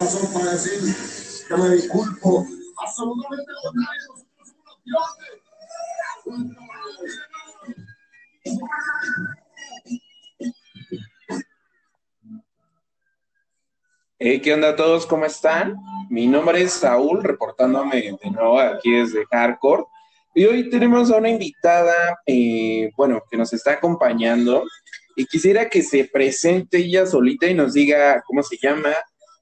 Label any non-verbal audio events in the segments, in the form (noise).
para decir que me disculpo. Absolutamente contrario. Hey, ¿Qué onda a todos? ¿Cómo están? Mi nombre es Saúl, reportándome de nuevo aquí desde Hardcore. Y hoy tenemos a una invitada, eh, bueno, que nos está acompañando. Y quisiera que se presente ella solita y nos diga cómo se llama,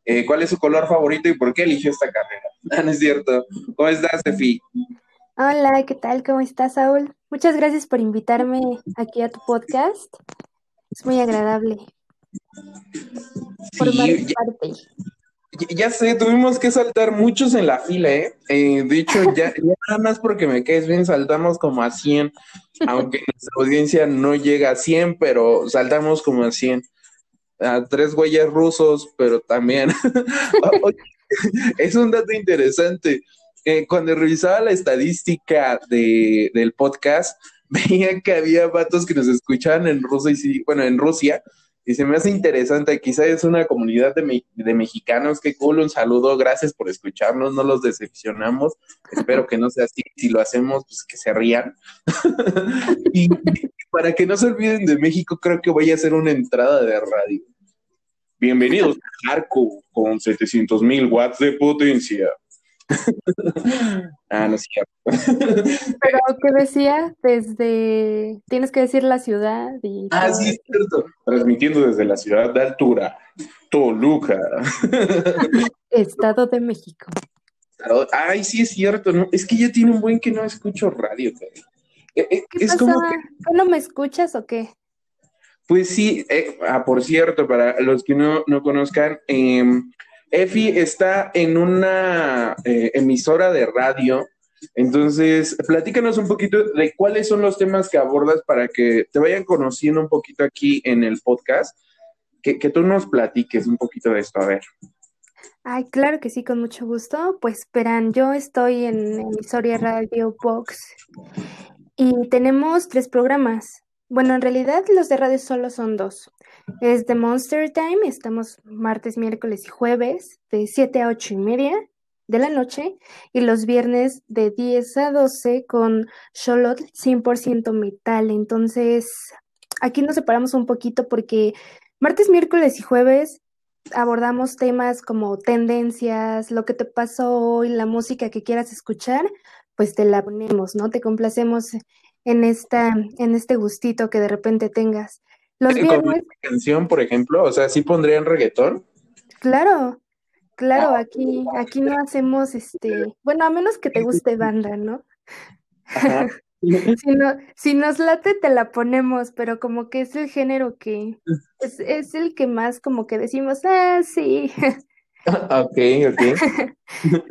eh, cuál es su color favorito y por qué eligió esta carrera. (laughs) Ah, no es cierto. ¿Cómo estás, Sefi? Hola, ¿qué tal? ¿Cómo estás, Saúl? Muchas gracias por invitarme aquí a tu podcast. Es muy agradable formar Sí, ya, parte. ya sé, tuvimos que saltar muchos en la fila, ¿eh? Eh, de hecho, ya, (laughs) ya nada más porque me caes bien, saltamos como a 100, aunque (laughs) nuestra audiencia no llega a 100, pero saltamos como a 100. A tres güeyes rusos, pero también. (laughs) (laughs) Es un dato interesante. Eh, cuando revisaba la estadística de, del podcast, (laughs) veía que había vatos que nos escuchaban en Rusia y sí, bueno, en Rusia, y se me hace interesante. Quizá es una comunidad de, me- de mexicanos. Qué cool, un saludo, gracias por escucharnos, no los decepcionamos. Espero que no sea así. Si lo hacemos, pues que se rían. y para que no se olviden de México, creo que voy a hacer una entrada de radio. Bienvenidos a Arco con 700 mil watts de potencia. (laughs) ah, no es cierto. (laughs) Pero, ¿qué decía? Desde, tienes que decir la ciudad y ah, sí, es cierto. Transmitiendo desde la ciudad de altura, Toluca. (laughs) Estado de México. Ay, sí, es cierto. ¿no? Es que ya tiene un buen que no escucho radio. caray. Eh, eh, ¿Qué Es pasa? como que ¿Tú no me escuchas o qué? Pues sí, eh, ah, por cierto, para los que no, no conozcan, eh, Efi está en una emisora de radio. Entonces, platícanos un poquito de cuáles son los temas que abordas para que te vayan conociendo un poquito aquí en el podcast. Que, que tú nos platiques un poquito de esto. A ver. Ay, claro que sí, con mucho gusto. Pues verán, yo estoy en Emisoria Radio Box y tenemos tres programas. Bueno, en realidad los de radio solo son dos. Es The Monster Time, estamos martes, miércoles y jueves de 7 a 8 y media de la noche y los viernes de 10 a 12 con Charlotte 100% metal. Entonces, aquí nos separamos un poquito porque martes, miércoles y jueves abordamos temas como tendencias, lo que te pasó hoy, la música que quieras escuchar, pues te la ponemos, ¿no? Te complacemos en esta, en este gustito que de repente tengas. Los viernes, canción, por ejemplo, o sea, sí pondrían reggaetón. claro, claro, aquí, aquí no hacemos este, bueno, a menos que te guste banda, ¿no? (laughs) Si no, si nos late, te la ponemos, pero como que es el género que es, es el que más como que decimos, ah, sí. (laughs) (laughs) Ok, ok. (laughs)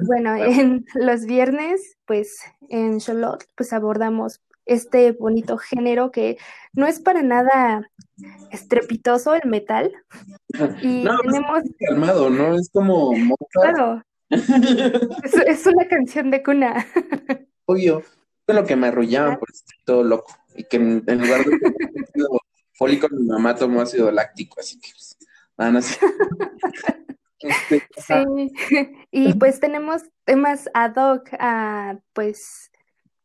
Bueno, (laughs) en los viernes, pues en Charlotte, pues abordamos este bonito género que no es para nada estrepitoso el metal y No, tenemos, es calmado, ¿no? Es como claro, es, es una canción de cuna. Obvio, fue lo que me arrullaban por estar todo loco. Y que en, en lugar de fólico, mi mamá tomó ácido láctico, así que pues, no sé. Este. (laughs) Sí, (laughs) y pues tenemos temas ad hoc a pues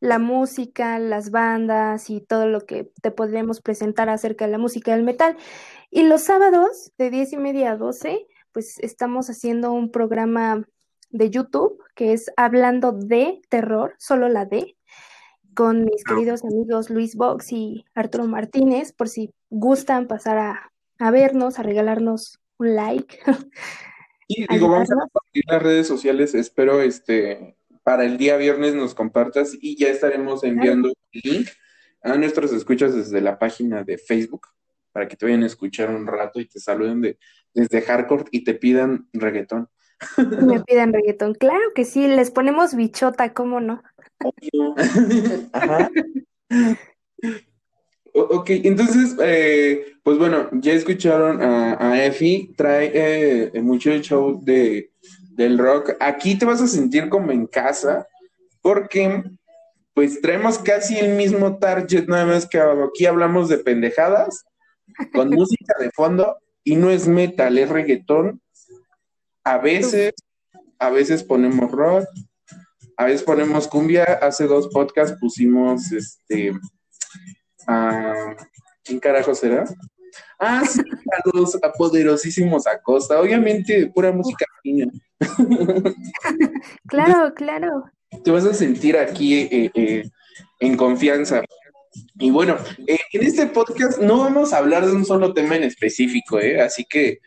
la música, las bandas y todo lo que te podríamos presentar acerca de la música del metal. Y los sábados de 10 y media a 12, pues estamos haciendo un programa de YouTube que es Hablando de Terror, solo la D, con mis queridos amigos Luis Vox y Arturo Martínez, por si gustan pasar a, a vernos, a regalarnos un like, (laughs) Y digo, vamos a compartir las redes sociales. Espero este para el día viernes nos compartas y ya estaremos enviando el link a nuestros escuchas desde la página de Facebook para que te vayan a escuchar un rato y te saluden de, desde Hardcore y te pidan reggaetón. Me pidan reggaetón. Claro que sí, les ponemos bichota, ¿cómo no? (laughs) Ajá. Ok, entonces, eh, pues bueno, ya escucharon a, a Efi, trae eh, mucho el show de, del rock. Aquí te vas a sentir como en casa, porque pues traemos casi el mismo target, nada más que aquí hablamos de pendejadas, con (laughs) música de fondo, y no es metal, es reggaetón, A veces, a veces ponemos rock, a veces ponemos cumbia. Hace dos podcasts pusimos este. A- ¿Quién carajo será? Ah, sí, a los a poderosísimos Acosta. Obviamente, pura música fina. Claro, claro. Te vas a sentir aquí eh, eh, en confianza. Y bueno, eh, en este podcast no vamos a hablar de un solo tema en específico, ¿eh? Así que,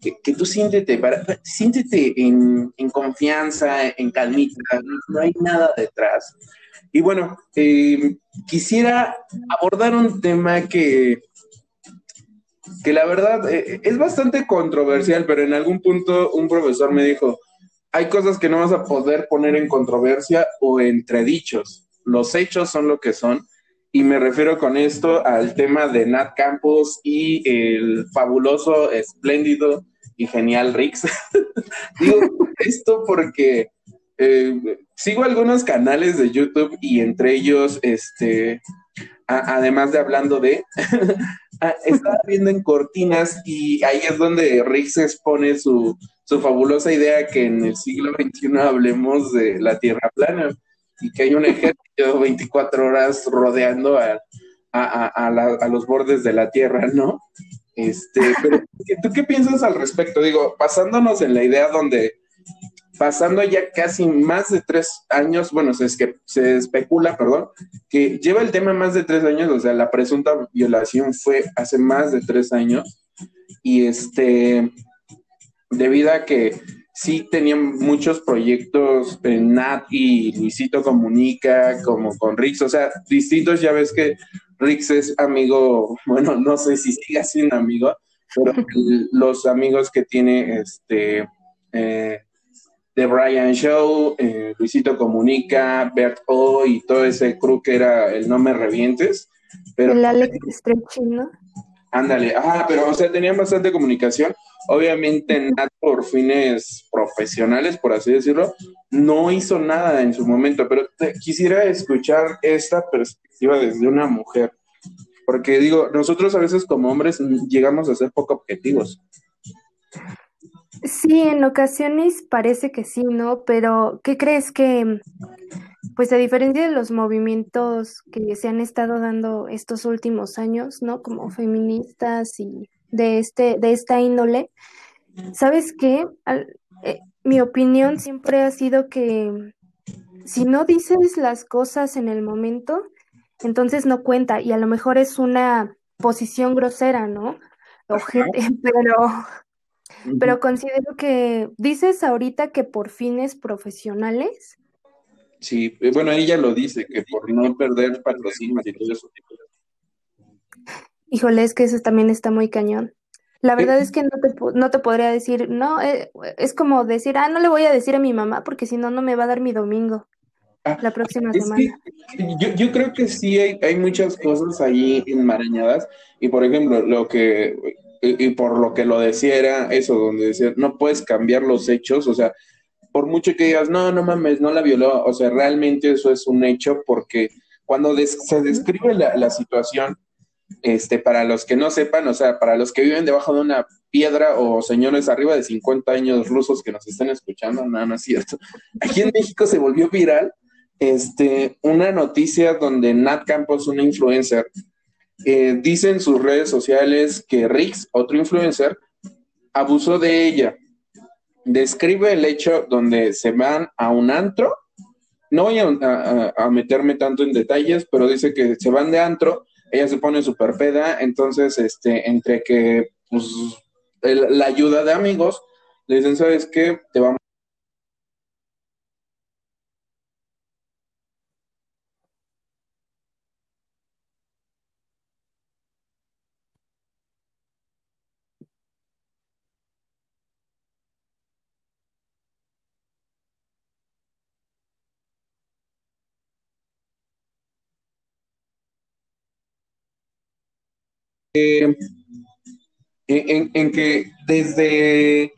que, que tú siéntete, para, siéntete en, en confianza, en calmita, no hay nada detrás. Y bueno, eh, quisiera abordar un tema que, que la verdad eh, es bastante controversial, pero en algún punto un profesor me dijo, hay cosas que no vas a poder poner en controversia o entredichos. Los hechos son lo que son. Y me refiero con esto al tema de Nat Campos y el fabuloso, espléndido y genial Rix. (laughs) Digo esto porque eh, sigo algunos canales de YouTube y entre ellos, este, además de hablando de, (laughs) ah, estaba viendo en cortinas y ahí es donde Rix expone su, su fabulosa idea que en el siglo XXI hablemos de la Tierra plana y que hay un ejército (laughs) 24 horas rodeando a, a, a los bordes de la Tierra, ¿no? Este, pero ¿tú qué piensas al respecto? Digo, basándonos en la idea donde pasando ya casi más de tres años, bueno, se, es que, se especula, perdón, que lleva el tema más de tres años, o sea, la presunta violación fue hace más de tres años, y este, debido a que sí tenían muchos proyectos en Nat y Luisito Comunica, como con Rix, o sea, distintos, ya ves que Rix es amigo, bueno, no sé si siga siendo amigo, pero (laughs) los amigos que tiene este eh, The Brian Show, eh, Luisito Comunica, Bert O y todo ese crew que era el No Me Revientes, pero El Alex Stretching, ¿no? Ándale, ah, pero o sea, tenían bastante comunicación. Obviamente, Nat, por fines profesionales, por así decirlo, no hizo nada en su momento, pero te- quisiera escuchar esta perspectiva desde una mujer, porque digo, nosotros a veces como hombres llegamos a ser poco objetivos. Sí, en ocasiones parece que sí, ¿no? Pero ¿qué crees que, pues a diferencia de los movimientos que se han estado dando estos últimos años, ¿no? Como feministas y de este, de esta índole, ¿sabes qué? Al- eh, mi opinión siempre ha sido que si no dices las cosas en el momento, entonces no cuenta y a lo mejor es una posición grosera, ¿no? (laughs) Pero pero considero que dices ahorita que por fines profesionales, Sí, eh, bueno, ella lo dice, que por no perder patrocinios y todo eso. híjole, es que eso también está muy cañón. La verdad es que no te, no te podría decir, no, eh, es como decir, ah, no le voy a decir a mi mamá porque si no, no me va a dar mi domingo Ah, la próxima semana. yo, yo creo que sí hay, hay muchas cosas ahí enmarañadas y por ejemplo lo que y, y por lo que lo decía era eso donde decía no puedes cambiar los hechos o sea por mucho que digas no no mames no la violó o sea realmente eso es un hecho porque cuando des- se describe la, la situación este para los que no sepan o sea para los que viven debajo de una piedra o señores arriba de 50 años rusos que nos estén escuchando no no es cierto. Aquí en México se volvió viral este, una noticia donde Nat Campos, una influencer, eh, dice en sus redes sociales que Rix, otro influencer, abusó de ella. Describe el hecho donde se van a un antro. No voy a, meterme tanto en detalles, pero dice que se van de antro, ella se pone súper peda, entonces, este, entre que, pues, la ayuda de amigos, le dicen, ¿sabes qué? Te vamos en, que desde,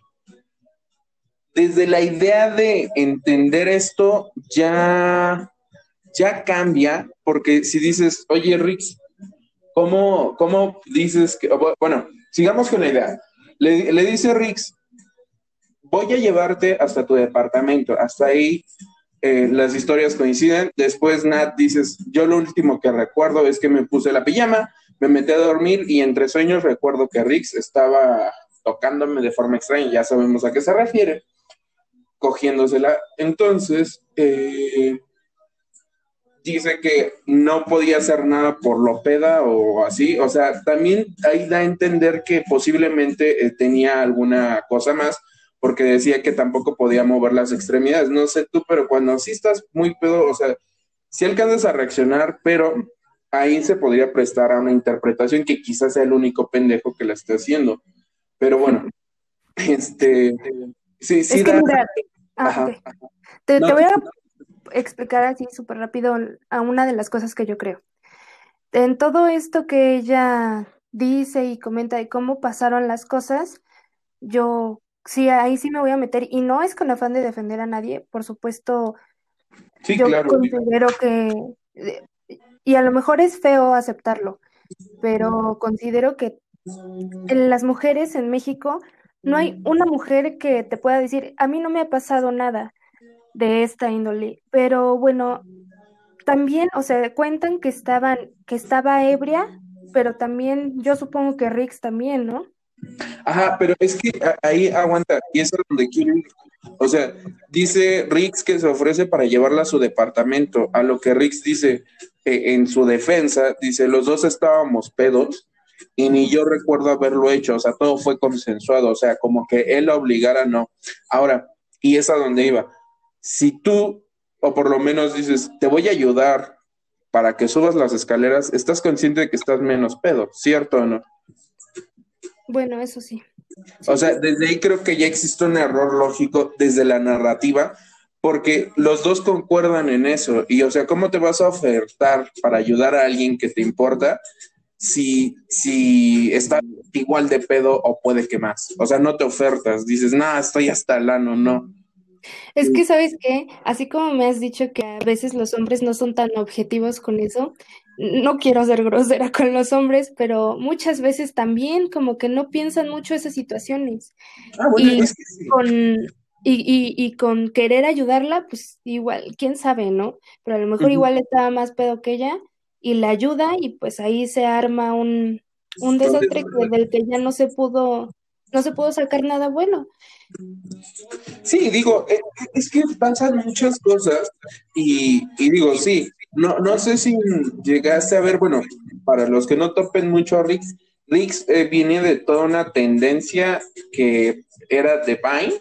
desde la idea de entender esto ya, ya cambia, porque si dices, oye, Rix, ¿cómo, cómo dices que, bueno, sigamos con la idea. Le, le dice Rix, voy a llevarte hasta tu departamento. Hasta ahí eh, las historias coinciden. Después Nat dices, yo lo último que recuerdo es que me puse la pijama, me metí a dormir y entre sueños recuerdo que Rix estaba tocándome de forma extraña, ya sabemos a qué se refiere, cogiéndosela. Entonces, eh, dice que no podía hacer nada por Lopeda o así, o sea, también ahí da a entender que posiblemente eh, tenía alguna cosa más, porque decía que tampoco podía mover las extremidades, no sé tú, pero cuando sí estás muy pedo, o sea, sí alcanzas a reaccionar, pero ahí se podría prestar a una interpretación que quizás sea el único pendejo que la esté haciendo, pero bueno, (laughs) este, sí, sí. da... Ah, te, voy a explicar así súper rápido a una de las cosas que yo creo. En todo esto que ella dice y comenta de cómo pasaron las cosas, yo sí, ahí sí me voy a meter y no es con afán de defender a nadie, por supuesto, yo considero que, y a lo mejor es feo aceptarlo, pero considero que en las mujeres en México no hay una mujer que te pueda decir, a mí no me ha pasado nada de esta índole. Pero bueno, también, o sea, cuentan que estaban, que estaba ebria, pero también yo supongo que Rix también, ¿no? Ajá, pero es que ahí aguanta, y eso es donde quiero O sea, dice Rix que se ofrece para llevarla a su departamento, a lo que Rix dice eh, en su defensa, dice, los dos estábamos pedos y ni yo recuerdo haberlo hecho, o sea, todo fue consensuado, o sea, como que él la obligara, no. Ahora, y es a donde iba, si tú, o por lo menos dices, te voy a ayudar para que subas las escaleras, estás consciente de que estás menos pedo, ¿cierto o no? Bueno, eso sí. O sea, desde ahí creo que ya existe un error lógico desde la narrativa, porque los dos concuerdan en eso. Y o sea, ¿cómo te vas a ofertar para ayudar a alguien que te importa si, si está igual de pedo o puede que más? O sea, no te ofertas, dices, nada, estoy hasta el ano, no. Es que, ¿sabes qué? Así como me has dicho que a veces los hombres no son tan objetivos con eso, no quiero ser grosera con los hombres, pero muchas veces también como que no piensan mucho esas situaciones. Ah, bueno, y, es que sí. con, y, y, y, con querer ayudarla, pues igual, quién sabe, ¿no? Pero a lo mejor igual estaba más pedo que ella y la ayuda y pues ahí se arma un, un desastre que, del que ya no se pudo, no se pudo sacar nada bueno. Sí, digo, eh, es que pasan muchas cosas y, y digo, sí, no, no sé si llegaste a ver, bueno, para los que no topen mucho a Rix, Rix eh, viene de toda una tendencia que era de Vine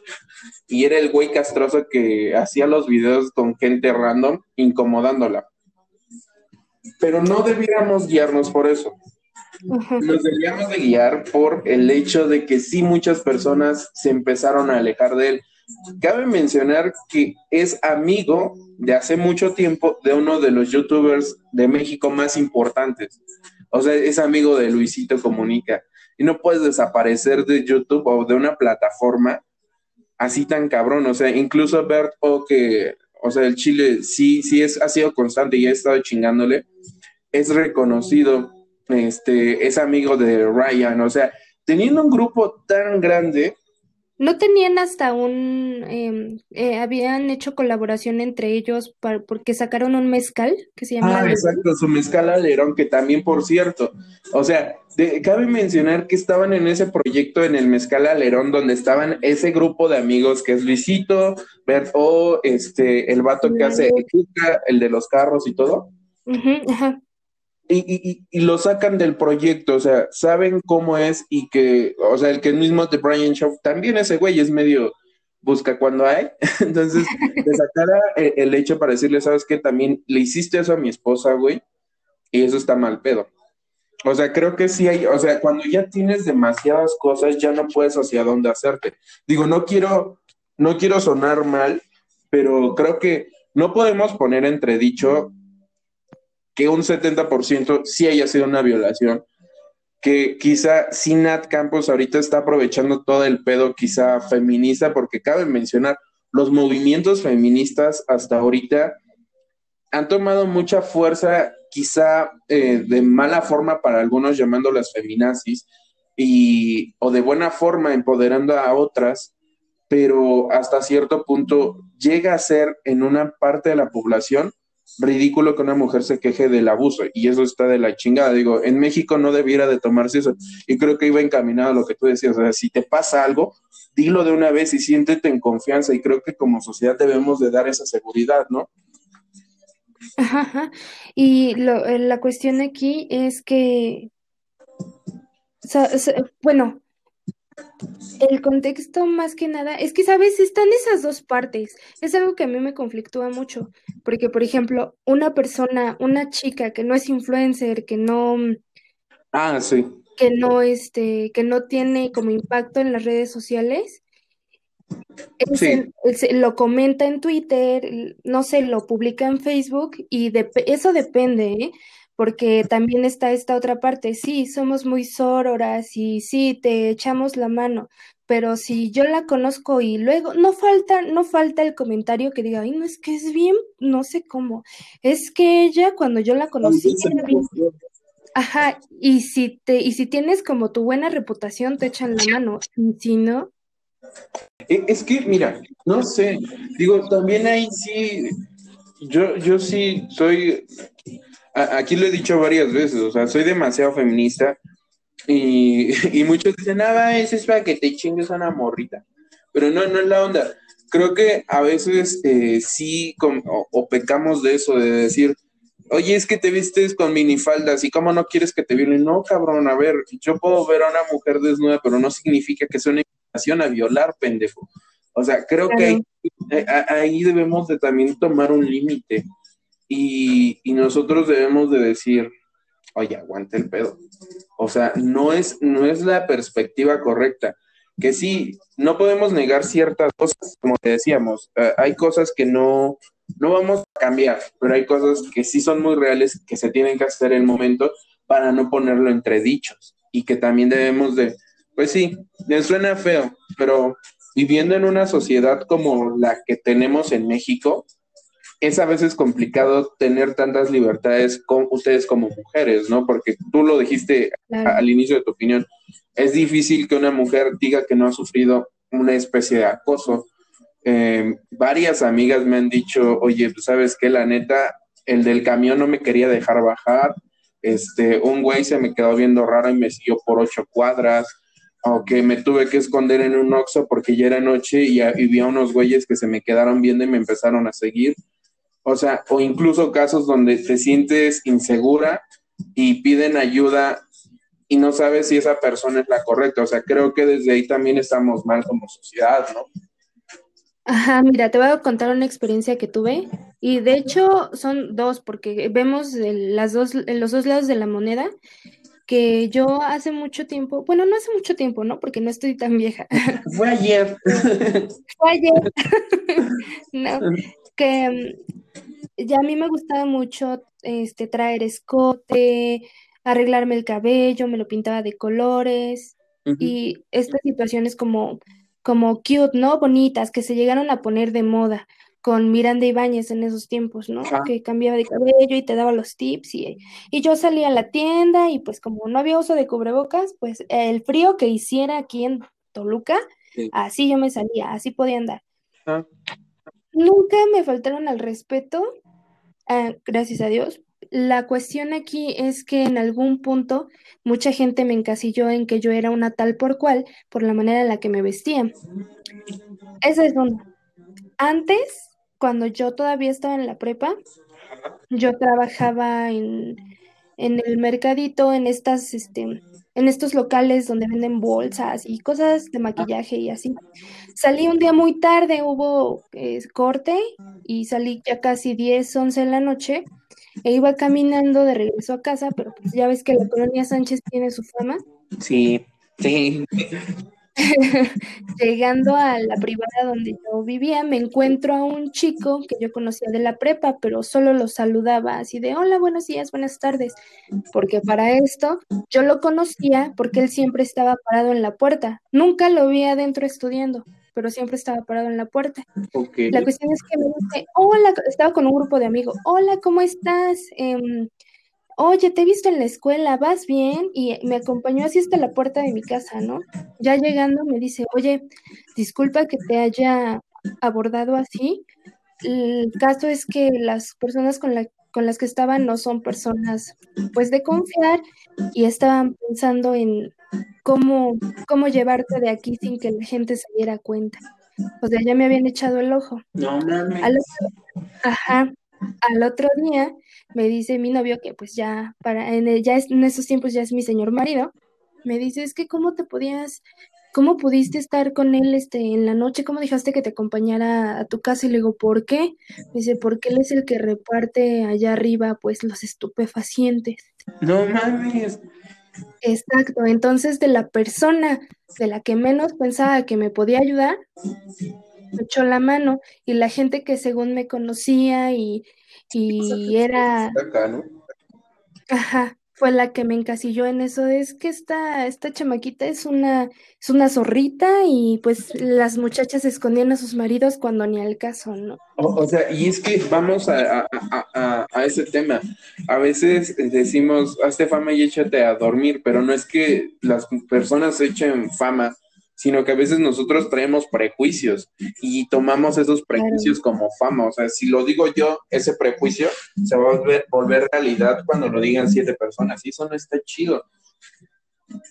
y era el güey castroso que hacía los videos con gente random incomodándola. Pero no debiéramos guiarnos por eso. Nos deberíamos de guiar por el hecho de que sí muchas personas se empezaron a alejar de él. Cabe mencionar que es amigo de hace mucho tiempo de uno de los youtubers de México más importantes. O sea, es amigo de Luisito Comunica. Y no puedes desaparecer de YouTube o de una plataforma así tan cabrón. O sea, incluso Bert O, que, o sea, el Chile sí, sí es, ha sido constante y ha estado chingándole, es reconocido, este, es amigo de Ryan. O sea, teniendo un grupo tan grande, ¿No tenían hasta un, em, eh, habían hecho colaboración entre ellos para, porque sacaron un mezcal que se llama Ah, exacto, su mezcal alerón, que también, por cierto, o sea, de- cabe mencionar que estaban en ese proyecto en el mezcal alerón, donde estaban ese grupo de amigos que es Luisito, Bert O, este, el vato que hace el el de los carros y todo, ajá. Y, y, y- lo sacan del proyecto, o sea, saben cómo es y que, o sea, el que mismo de Brian Shaw, también ese güey es medio busca cuando hay, (laughs) entonces le sacara el, el hecho para decirle, ¿sabes qué? También le hiciste eso a mi esposa, güey, y eso está mal pedo. O sea, creo que sí hay, o sea, cuando ya tienes demasiadas cosas, ya no puedes hacia dónde hacerte. Digo, no quiero, no quiero sonar mal, pero creo que no podemos poner entredicho que un 70% sí haya sido una violación, que quizá sí Nat Campos ahorita está aprovechando todo el pedo quizá feminista, porque cabe mencionar, los movimientos feministas hasta ahorita han tomado mucha fuerza, quizá eh, de mala forma para algunos llamándolas feminazis, y, o de buena forma empoderando a otras, pero hasta cierto punto llega a ser en una parte de la población ridículo que una mujer se queje del abuso y eso está de la chingada. Digo, en México no debiera de tomarse eso y creo que iba encaminado a lo que tú decías, o sea, si te pasa algo, dilo de una vez y siéntete en confianza y creo que como sociedad debemos de dar esa seguridad, ¿no? Ajá, (laughs) Y lo, eh, la cuestión aquí es que, bueno, el contexto más que nada es que, ¿sabes? Están esas dos partes. Es algo que a mí me conflictúa mucho, porque, por ejemplo, una persona, una chica que no es influencer, que no... Ah, sí. Que no, este, que no tiene como impacto en las redes sociales, lo comenta en Twitter, no sé, lo publica en Facebook y de, eso depende, ¿eh? Porque también está esta otra parte, sí, somos muy sororas y sí, te echamos la mano, pero si yo la conozco y luego no falta, no falta el comentario que diga, ay, no es que es bien, no sé cómo, es que ella cuando yo la conocí Ajá, y si te, y si tienes como tu buena reputación, te echan la mano, y si no, e, es que, mira, no sé, digo, también ahí sí, yo, yo sí soy, aquí lo he dicho varias veces, o sea, soy demasiado feminista y, (laughs) muchos dicen, ah, eso es para que te chingues a una morrita, pero no, no es la onda. Creo que a veces eh, sí o, pecamos de eso, de decir, oye, es que te vistes con minifaldas y cómo no quieres que te violen. No, cabrón, a ver, yo puedo ver a una mujer desnuda, pero no significa que sea una invitación a violar, pendejo. O sea, creo que eh, ahí, debemos de también tomar un límite y, nosotros debemos de decir, oye, aguante el pedo. O sea, no es, no es la perspectiva correcta. Que sí, no podemos negar ciertas cosas, como te decíamos, eh, hay cosas que no, no vamos a cambiar, pero hay cosas que sí son muy reales que se tienen que hacer en el momento para no ponerlo entre dichos y que también debemos de, pues sí, me suena feo, pero viviendo en una sociedad como la que tenemos en México, es a veces complicado tener tantas libertades con ustedes como mujeres, ¿no? Porque tú lo dijiste al inicio de tu opinión, es difícil que una mujer diga que no ha sufrido una especie de acoso. Eh, varias amigas me han dicho, oye, pues sabes que la neta, el del camión no me quería dejar bajar, este, un güey se me quedó viendo raro y me siguió por ocho cuadras, o que me tuve que esconder en un oxo porque ya era noche y, y vi a unos güeyes que se me quedaron viendo y me empezaron a seguir. O sea, o incluso casos donde te sientes insegura y piden ayuda y no sabes si esa persona es la correcta. O sea, creo que desde ahí también estamos mal como sociedad, ¿no? Ajá, mira, te voy a contar una experiencia que tuve y de hecho son dos porque vemos las dos, los dos lados de la moneda que yo hace mucho tiempo, bueno, no hace mucho tiempo, ¿no? Porque no estoy tan vieja. Fue ayer. Fue ayer. (laughs) no, (laughs) que mm, ya a mí me gustaba mucho este traer escote, arreglarme el cabello, me lo pintaba de colores y estas situaciones como como cute, ¿no? Bonitas, que se llegaron a poner de moda con Miranda Ibáñez en esos tiempos, ¿no? Que cambiaba de cabello y te daba los tips y, y yo salía a la tienda y pues como no había uso de cubrebocas, pues el frío que hiciera aquí en Toluca, así yo me salía, así podía andar. Nunca me faltaron al respeto, ah, gracias a Dios, la cuestión aquí es que en algún punto mucha gente me encasilló en que yo era una tal por cual por la manera en la que me vestía. Esa es una. Antes, cuando yo todavía estaba en la prepa, yo trabajaba en, en el mercadito, en estas, este, en estos locales donde venden bolsas y cosas de maquillaje y así. Salí un día muy tarde, hubo eh, corte y salí ya casi 10, 11 de la noche e iba caminando de regreso a casa, pero pues ya ves que la colonia Sánchez tiene su fama. Sí, sí. (laughs) Llegando a la privada donde yo vivía, me encuentro a un chico que yo conocía de la prepa, pero solo lo saludaba así de hola, buenos días, buenas tardes, porque para esto yo lo conocía porque él siempre estaba parado en la puerta, nunca lo vi adentro estudiando pero siempre estaba parado en la puerta. La cuestión es que me dice, hola, estaba con un grupo de amigos, hola, ¿cómo estás? Em, oye, te he visto en la escuela, ¿vas bien? Y me acompañó así hasta la puerta de mi casa, ¿no? Ya llegando me dice, oye, disculpa que te haya abordado así. El caso es que las personas con, la, con las que estaban no son personas pues de confiar y estaban pensando en cómo, cómo llevarte de aquí sin que la gente se diera cuenta. O sea, ya me habían echado el ojo. No mames. Ajá, al otro día me dice mi novio que pues ya para en el- ya es- en esos tiempos ya es mi señor marido. Me dice, "Es que cómo te podías ¿Cómo pudiste estar con él este en la noche? ¿Cómo dejaste que te acompañara a tu casa? Y le digo, ¿por qué? Me dice, porque él es el que reparte allá arriba pues los estupefacientes. No mames. Exacto, entonces de la persona de la que menos pensaba que me podía ayudar, me echó la mano y la gente que según me conocía y, y era, Acá, ¿no? ajá, fue la que me encasilló en eso. Es que esta, esta chamaquita es una, es una zorrita y pues las muchachas escondían a sus maridos cuando ni al caso, ¿no? O, o sea, y es que vamos a, a- a- a- a ese tema. A veces decimos, hazte fama y échate a dormir, pero no es que las personas echen fama, sino que a veces nosotros traemos prejuicios y tomamos esos prejuicios como fama. O sea, si lo digo yo, ese prejuicio se va a volver, volver realidad cuando lo digan siete personas y eso no está chido.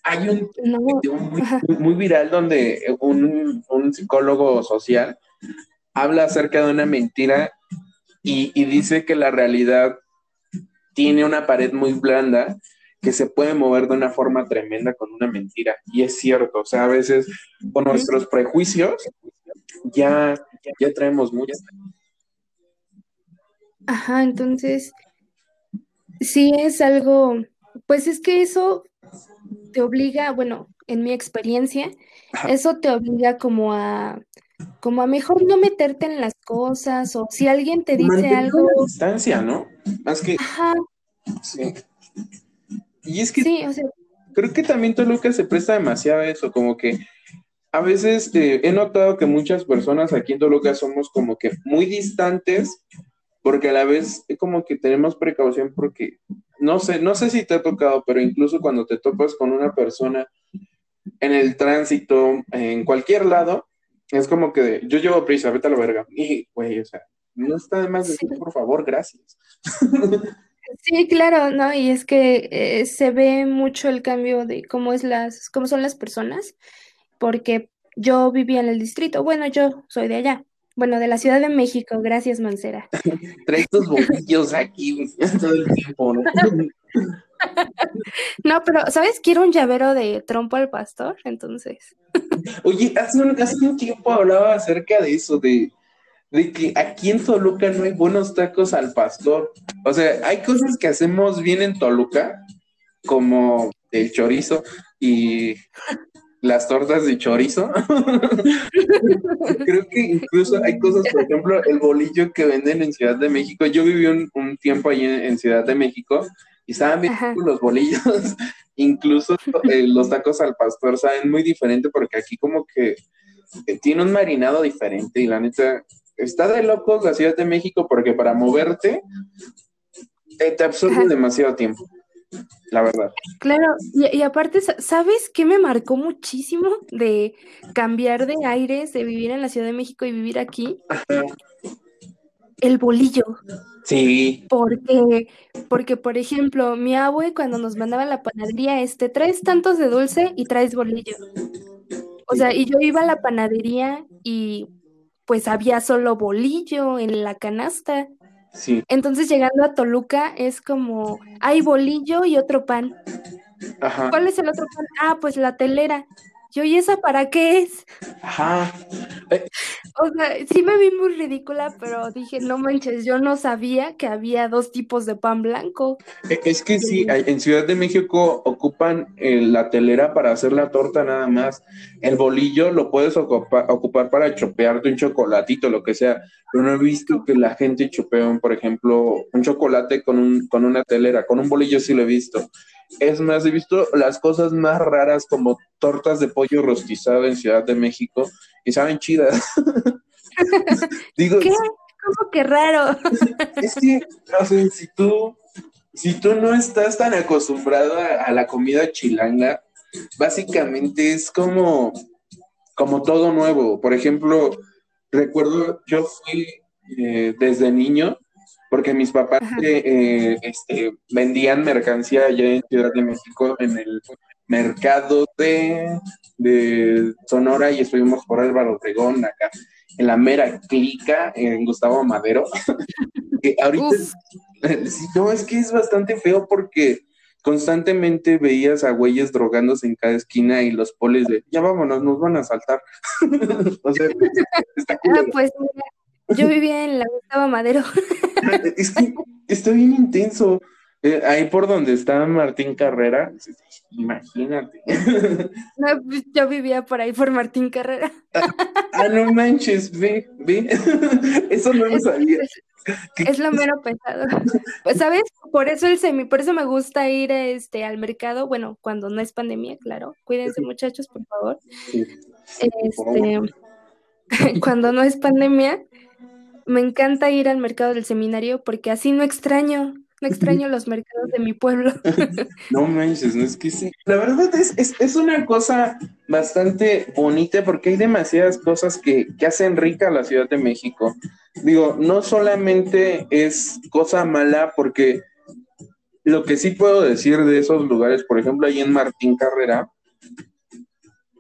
Hay un No, video muy- muy (laughs) viral donde un, un psicólogo social habla acerca de una mentira y, y dice que la realidad tiene una pared muy blanda que se puede mover de una forma tremenda con una mentira. Y es cierto, o sea, a veces con nuestros prejuicios ya, ya traemos mucho. Ajá, entonces sí es algo, pues es que eso te obliga, bueno, en mi experiencia, Ajá. eso te obliga como a, como a mejor no meterte en las cosas, o si alguien te dice Mantener algo, distancia, ¿no? Más que, ajá, sí. Y es que sí, o sea, creo que también Toluca se presta demasiado a eso, como que a veces eh, he notado que muchas personas aquí en Toluca somos como que muy distantes, porque a la vez eh, como que tenemos precaución porque, no sé, no sé si te ha tocado, pero incluso cuando te topas con una persona en el tránsito, en cualquier lado, es como que yo llevo prisa, vete a la verga. Y, güey, o sea, no está de más decir, Sí. por favor, gracias. (laughs) sí, claro, ¿no? Y es que eh, se ve mucho el cambio de cómo es las, cómo son las personas, porque yo vivía en el distrito, bueno, yo soy de allá, bueno, de la Ciudad de México, gracias, Mancera. (laughs) Trae tus bombillos aquí (laughs) todo el tiempo, ¿no? (laughs) No, pero, ¿sabes? Quiero un llavero de trompo al pastor, entonces. Oye, hace un, hace un tiempo hablaba acerca de eso, de, de que aquí en Toluca no hay buenos tacos al pastor. O sea, hay cosas que hacemos bien en Toluca, como el chorizo y las tortas de chorizo. (laughs) Creo que incluso hay cosas, por ejemplo, el bolillo que venden en Ciudad de México. Yo viví un, un tiempo ahí en, en Ciudad de México y estaban bien los bolillos. (laughs) Incluso eh, los tacos al pastor saben muy diferente porque aquí como que eh, tiene un marinado diferente y la neta está de locos la Ciudad de México porque para moverte eh, te absorbe demasiado tiempo, la verdad. Claro, y, y aparte, sa- ¿sabes qué me marcó muchísimo de cambiar de aires, de vivir en la Ciudad de México y vivir aquí? El bolillo. Sí, Porque, porque, por ejemplo, mi abue cuando nos mandaba a la panadería, este, traes tantos de dulce y traes bolillo. O sea, y yo iba a la panadería y pues había solo bolillo en la canasta. sí, Entonces llegando a Toluca es como, hay bolillo y otro pan. ajá, ¿Cuál es el otro pan? Ah, pues la telera. Yo, ¿y esa para qué es? ajá. Eh, (laughs) O sea, sí me vi muy ridícula, pero dije, no manches, yo no sabía que había dos tipos de pan blanco. Eh, Es que sí, en Ciudad de México ocupan eh, la telera para hacer la torta nada más. El bolillo lo puedes ocupa- ocupar para chopearte un chocolatito, lo que sea. Pero no he visto que la gente chopee, por ejemplo, un chocolate con, un, con una telera. Con un bolillo sí lo he visto. Es más, he visto las cosas más raras como tortas de pollo rostizado en Ciudad de México y saben chidas. (laughs) Digo, ¿Qué? ¿Cómo que raro? (laughs) es que, o sea, si tú si tú no estás tan acostumbrado a, a la comida chilanga, básicamente es como, como todo nuevo. Por ejemplo, recuerdo, yo fui eh, desde niño, porque mis papás eh, este, vendían mercancía allá en Ciudad de México, en el mercado de, de Sonora, y estuvimos por Álvaro Obregón, acá, en la mera clica, en Gustavo Madero. (laughs) que ahorita, (laughs) no, es que es bastante feo porque constantemente veías a güeyes drogándose en cada esquina y los polis de, ya vámonos, nos van a saltar. (laughs) o sea, está Ah, pues mira, yo (laughs) vivía en la Gustavo Madero. es que está bien intenso. Eh, ahí por donde está Martín Carrera, imagínate. (laughs) No, pues yo vivía por ahí por Martín Carrera. ah, no manches, ve, ve. (laughs) Eso no lo sabía. Es lo mero pesado. Pues, ¿Sabes? Por eso el semi, por eso me gusta ir este al mercado, bueno, cuando no es pandemia, claro. Cuídense, muchachos, por favor. Sí. Este, cuando no es pandemia, me encanta ir al mercado del seminario porque así no extraño, no extraño los mercados de mi pueblo. (laughs) (laughs) No manches, no es que sí. La verdad es, es, es una cosa bastante bonita porque hay demasiadas cosas que, que hacen rica a la Ciudad de México. Digo, no solamente es cosa mala porque lo que sí puedo decir de esos lugares, por ejemplo, ahí en Martín Carrera,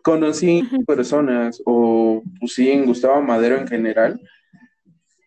conocí personas, o pues sí, en Gustavo Madero en general,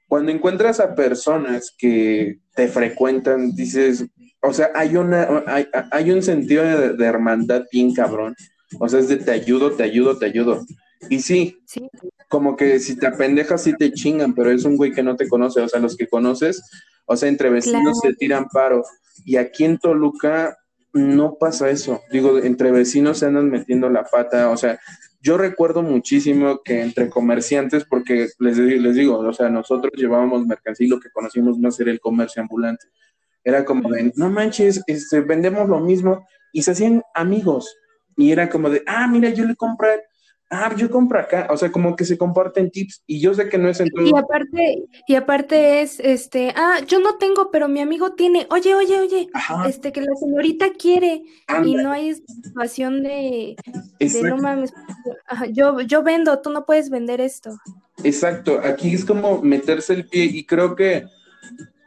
cuando encuentras a personas que te frecuentan, dices, o sea, hay, una, hay, hay un sentido de, de, hermandad bien cabrón. O sea, es de te ayudo, te ayudo, te ayudo. Y sí, Sí, como que si te apendejas, sí te chingan, pero es un güey que no te conoce. O sea, los que conoces, o sea, entre vecinos Claro. se tiran paro. Y aquí en Toluca no pasa eso. Digo, entre vecinos se andan metiendo la pata. O sea, yo recuerdo muchísimo que entre comerciantes, porque les, les digo, o sea, nosotros llevábamos mercancía y lo que conocimos más era el comercio ambulante. Era como de, no manches, este, vendemos lo mismo y se hacían amigos. Y era como de, ah, mira, yo le compré, ah, yo compro acá. O sea, como que se comparten tips. Y yo sé que no es en todo. Y aparte, y aparte es, este, ah, yo no tengo, pero mi amigo tiene. Oye, oye, oye, Ajá, este, que la señorita quiere y no hay situación de, de no mames, ajá, yo, yo vendo, tú no puedes vender esto. Exacto, aquí es como meterse el pie y creo que,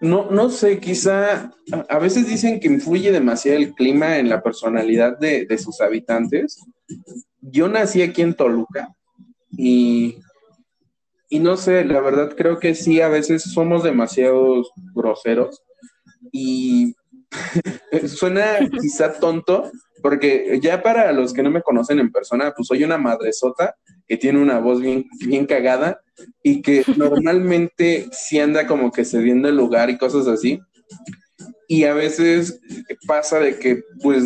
no, no sé, quizá a, a veces dicen que influye demasiado el clima en la personalidad de, de sus habitantes. Yo nací aquí en Toluca y, y no sé, la verdad creo que sí, a veces somos demasiados groseros y (laughs) suena quizá tonto, porque ya para los que no me conocen en persona, pues soy una madresota que tiene una voz bien, bien cagada y que (laughs) normalmente sí anda como que cediendo el lugar y cosas así. Y a veces pasa de que pues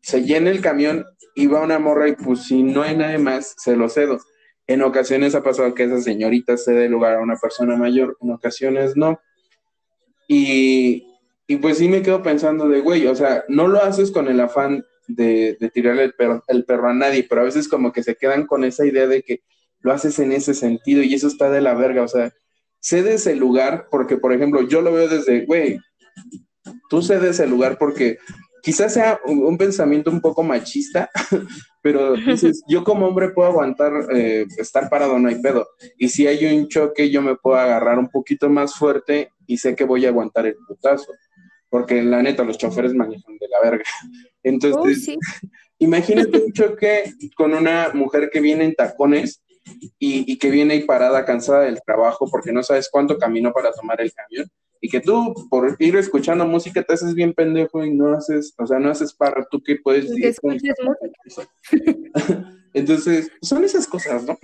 se llena el camión y va una morra y pues si no hay nadie más, se lo cedo. En ocasiones ha pasado que esa señorita cede lugar a una persona mayor, en ocasiones no. Y, y pues sí me quedo pensando de, güey, o sea, no lo haces con el afán de, de tirarle el perro, el perro a nadie, pero a veces como que se quedan con esa idea de que lo haces en ese sentido y eso está de la verga, o sea, cedes el lugar porque, por ejemplo, yo lo veo desde, güey, tú cedes el lugar porque quizás sea un, un pensamiento un poco machista, (laughs) pero dices, yo como hombre puedo aguantar, eh, estar parado, no hay pedo. Y si hay un choque, yo me puedo agarrar un poquito más fuerte y sé que voy a aguantar el putazo. Porque la neta, los choferes manejan de la verga. (laughs) Entonces, sí. (laughs) imagínate un choque con una mujer que viene en tacones y, y que viene ahí parada, cansada del trabajo, porque no sabes cuánto caminó para tomar el camión. Y que tú, por ir escuchando música, te haces bien pendejo y no haces, o sea, no haces para tú que puedes Que. (laughs) Entonces, son esas cosas, ¿no?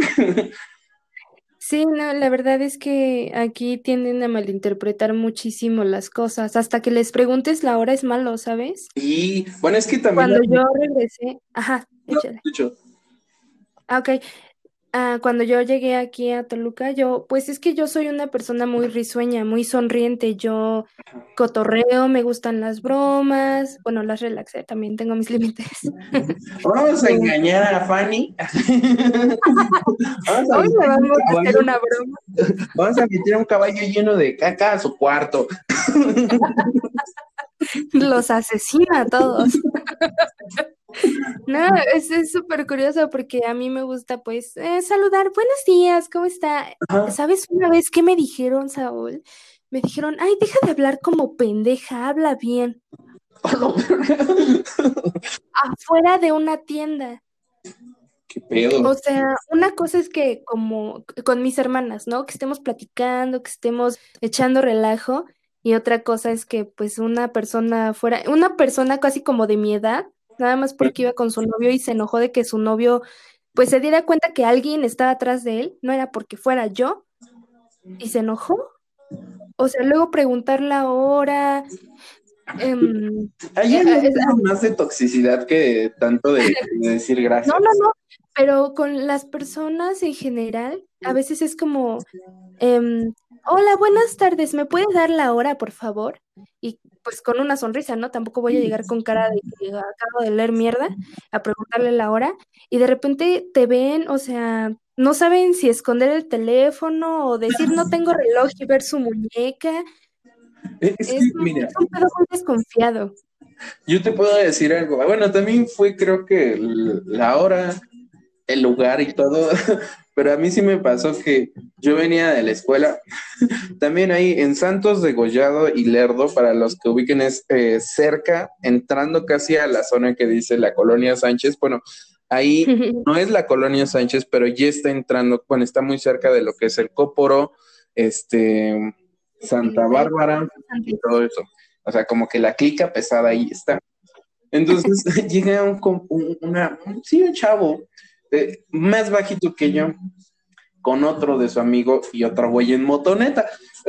Sí, no, la verdad es que aquí tienden a malinterpretar muchísimo las cosas. Hasta que les preguntes la hora es malo, ¿sabes? Y bueno, es que también. Cuando yo regresé, ajá, No, échale. de hecho, Ah, ok. Ah, cuando yo llegué aquí a Toluca, yo, pues es que yo soy una persona muy risueña, muy sonriente. Yo cotorreo, me gustan las bromas, bueno, las relaxé, también tengo mis (laughs) límites. (laughs) Vamos a engañar a Fanny. (laughs) vamos, a Hoy me vamos a hacer una broma. vamos a meter un caballo lleno de caca a su cuarto. Los asesina a todos. No, es súper curioso porque a mí me gusta pues eh, saludar, buenos días, ¿cómo está? ¿Sabes una vez qué me dijeron, Saúl? Me dijeron, ay, deja de hablar como pendeja, habla bien. Afuera de una tienda. ¿Qué pedo? O sea, una cosa es que como con mis hermanas, ¿no? Que estemos platicando, que estemos echando relajo, y otra cosa es que pues una persona fuera, una persona casi como de mi edad, nada más porque iba con su novio y se enojó de que su novio pues se diera cuenta que alguien estaba atrás de él, no era porque fuera yo, y se enojó. O sea, luego preguntar la hora, Um, Hay más de toxicidad que tanto (laughs) de, decir gracias. No, no, no, pero con las personas en general, a veces es como, em, hola, buenas tardes, ¿me puedes dar la hora, por favor? Y pues con una sonrisa, ¿no? Tampoco voy a llegar con cara de que acabo de leer mierda a preguntarle la hora y de repente te ven, o sea, no saben si esconder el teléfono o decir no (laughs) tengo reloj y ver su muñeca es, que, mira, un muy desconfiado. Yo te puedo decir algo. Bueno, también fue, creo que la hora, el lugar y todo, (laughs) pero a mí sí me pasó que yo venía de la escuela, también ahí en Santos de Gollado y Lerdo, para los que ubiquen es eh, cerca, entrando casi a la zona que dice la colonia Sánchez, bueno, ahí no es la colonia Sánchez, pero ya está entrando, bueno, está muy cerca de lo que es el Cóporo, este, Santa Bárbara y todo eso. O sea, como que la clica pesada ahí está. Entonces llega un, una, sí, un chavo eh, más bajito que yo, con otro de su amigo y otro güey en motoneta.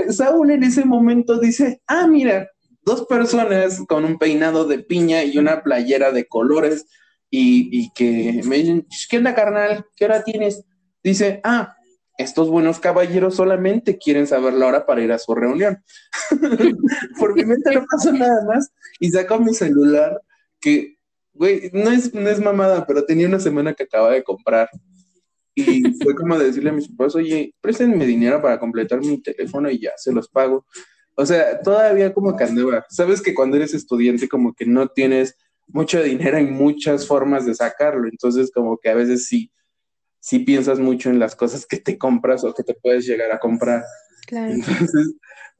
Saúl en ese momento dice, ah, mira, dos personas con un peinado de piña y una playera de colores y, y que me dicen, ¿qué onda, carnal? ¿Qué hora tienes? Dice, ah, estos buenos caballeros solamente quieren saber la hora para ir a su reunión. (laughs) Por mi mente no pasa nada más y saco mi celular que, güey, no es, no es mamada, pero tenía una semana que acaba de comprar. Y (laughs) fue como decirle a mis papás, oye, préstenme dinero para completar mi teléfono y ya se los pago. O sea, todavía como que andaba. Sabes que cuando eres estudiante como que no tienes mucho dinero y muchas formas de sacarlo. Entonces como que a veces sí si piensas mucho en las cosas que te compras o que te puedes llegar a comprar. Claro. Entonces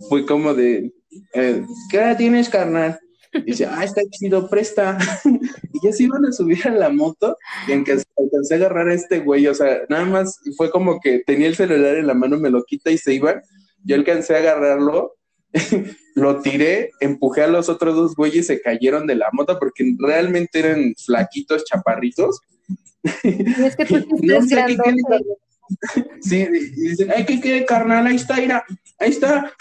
fue como de, eh, ¿qué hora tienes, carnal? Y dice, ah, está chido, presta. (laughs) y ya se iban a subir a la moto y en que alcancé a agarrar a este güey, o sea, nada más fue como que tenía el celular en la mano, me lo quita y se iba. Yo alcancé a agarrarlo, (laughs) lo tiré, empujé a los otros dos güeyes, se cayeron de la moto porque realmente eran flaquitos, chaparritos es que tú (laughs) no sé Sí, y dicen, ay, ¿qué quiere, carnal? Ahí está, mira, ahí está.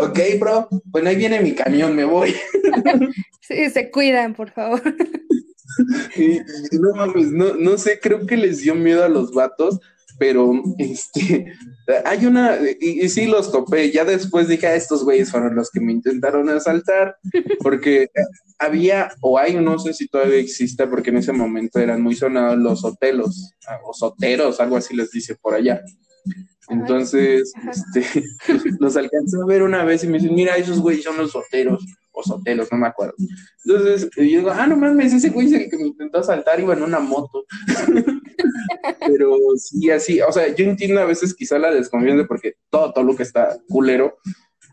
Ok, bro, bueno, ahí viene mi camión, me voy. (laughs) sí, se cuidan, por favor. no mames, no, no sé, creo que les dio miedo a los vatos, pero este, hay una, y, sí los topé, ya después dije, ah, estos güeyes fueron los que me intentaron asaltar, porque había, o hay, no sé si todavía existe, porque en ese momento eran muy sonados los hotelos, o soteros, algo así les dice por allá. Entonces, este, (laughs) los alcancé a ver una vez y me dicen, mira, esos güeyes son los soteros o sotelos, no me acuerdo. Entonces, yo digo, ah, no mames, ese güey es el que me intentó asaltar, iba en una moto. (laughs) Pero sí, así, o sea, yo entiendo a veces quizá la desconfianza porque todo Toluca está culero.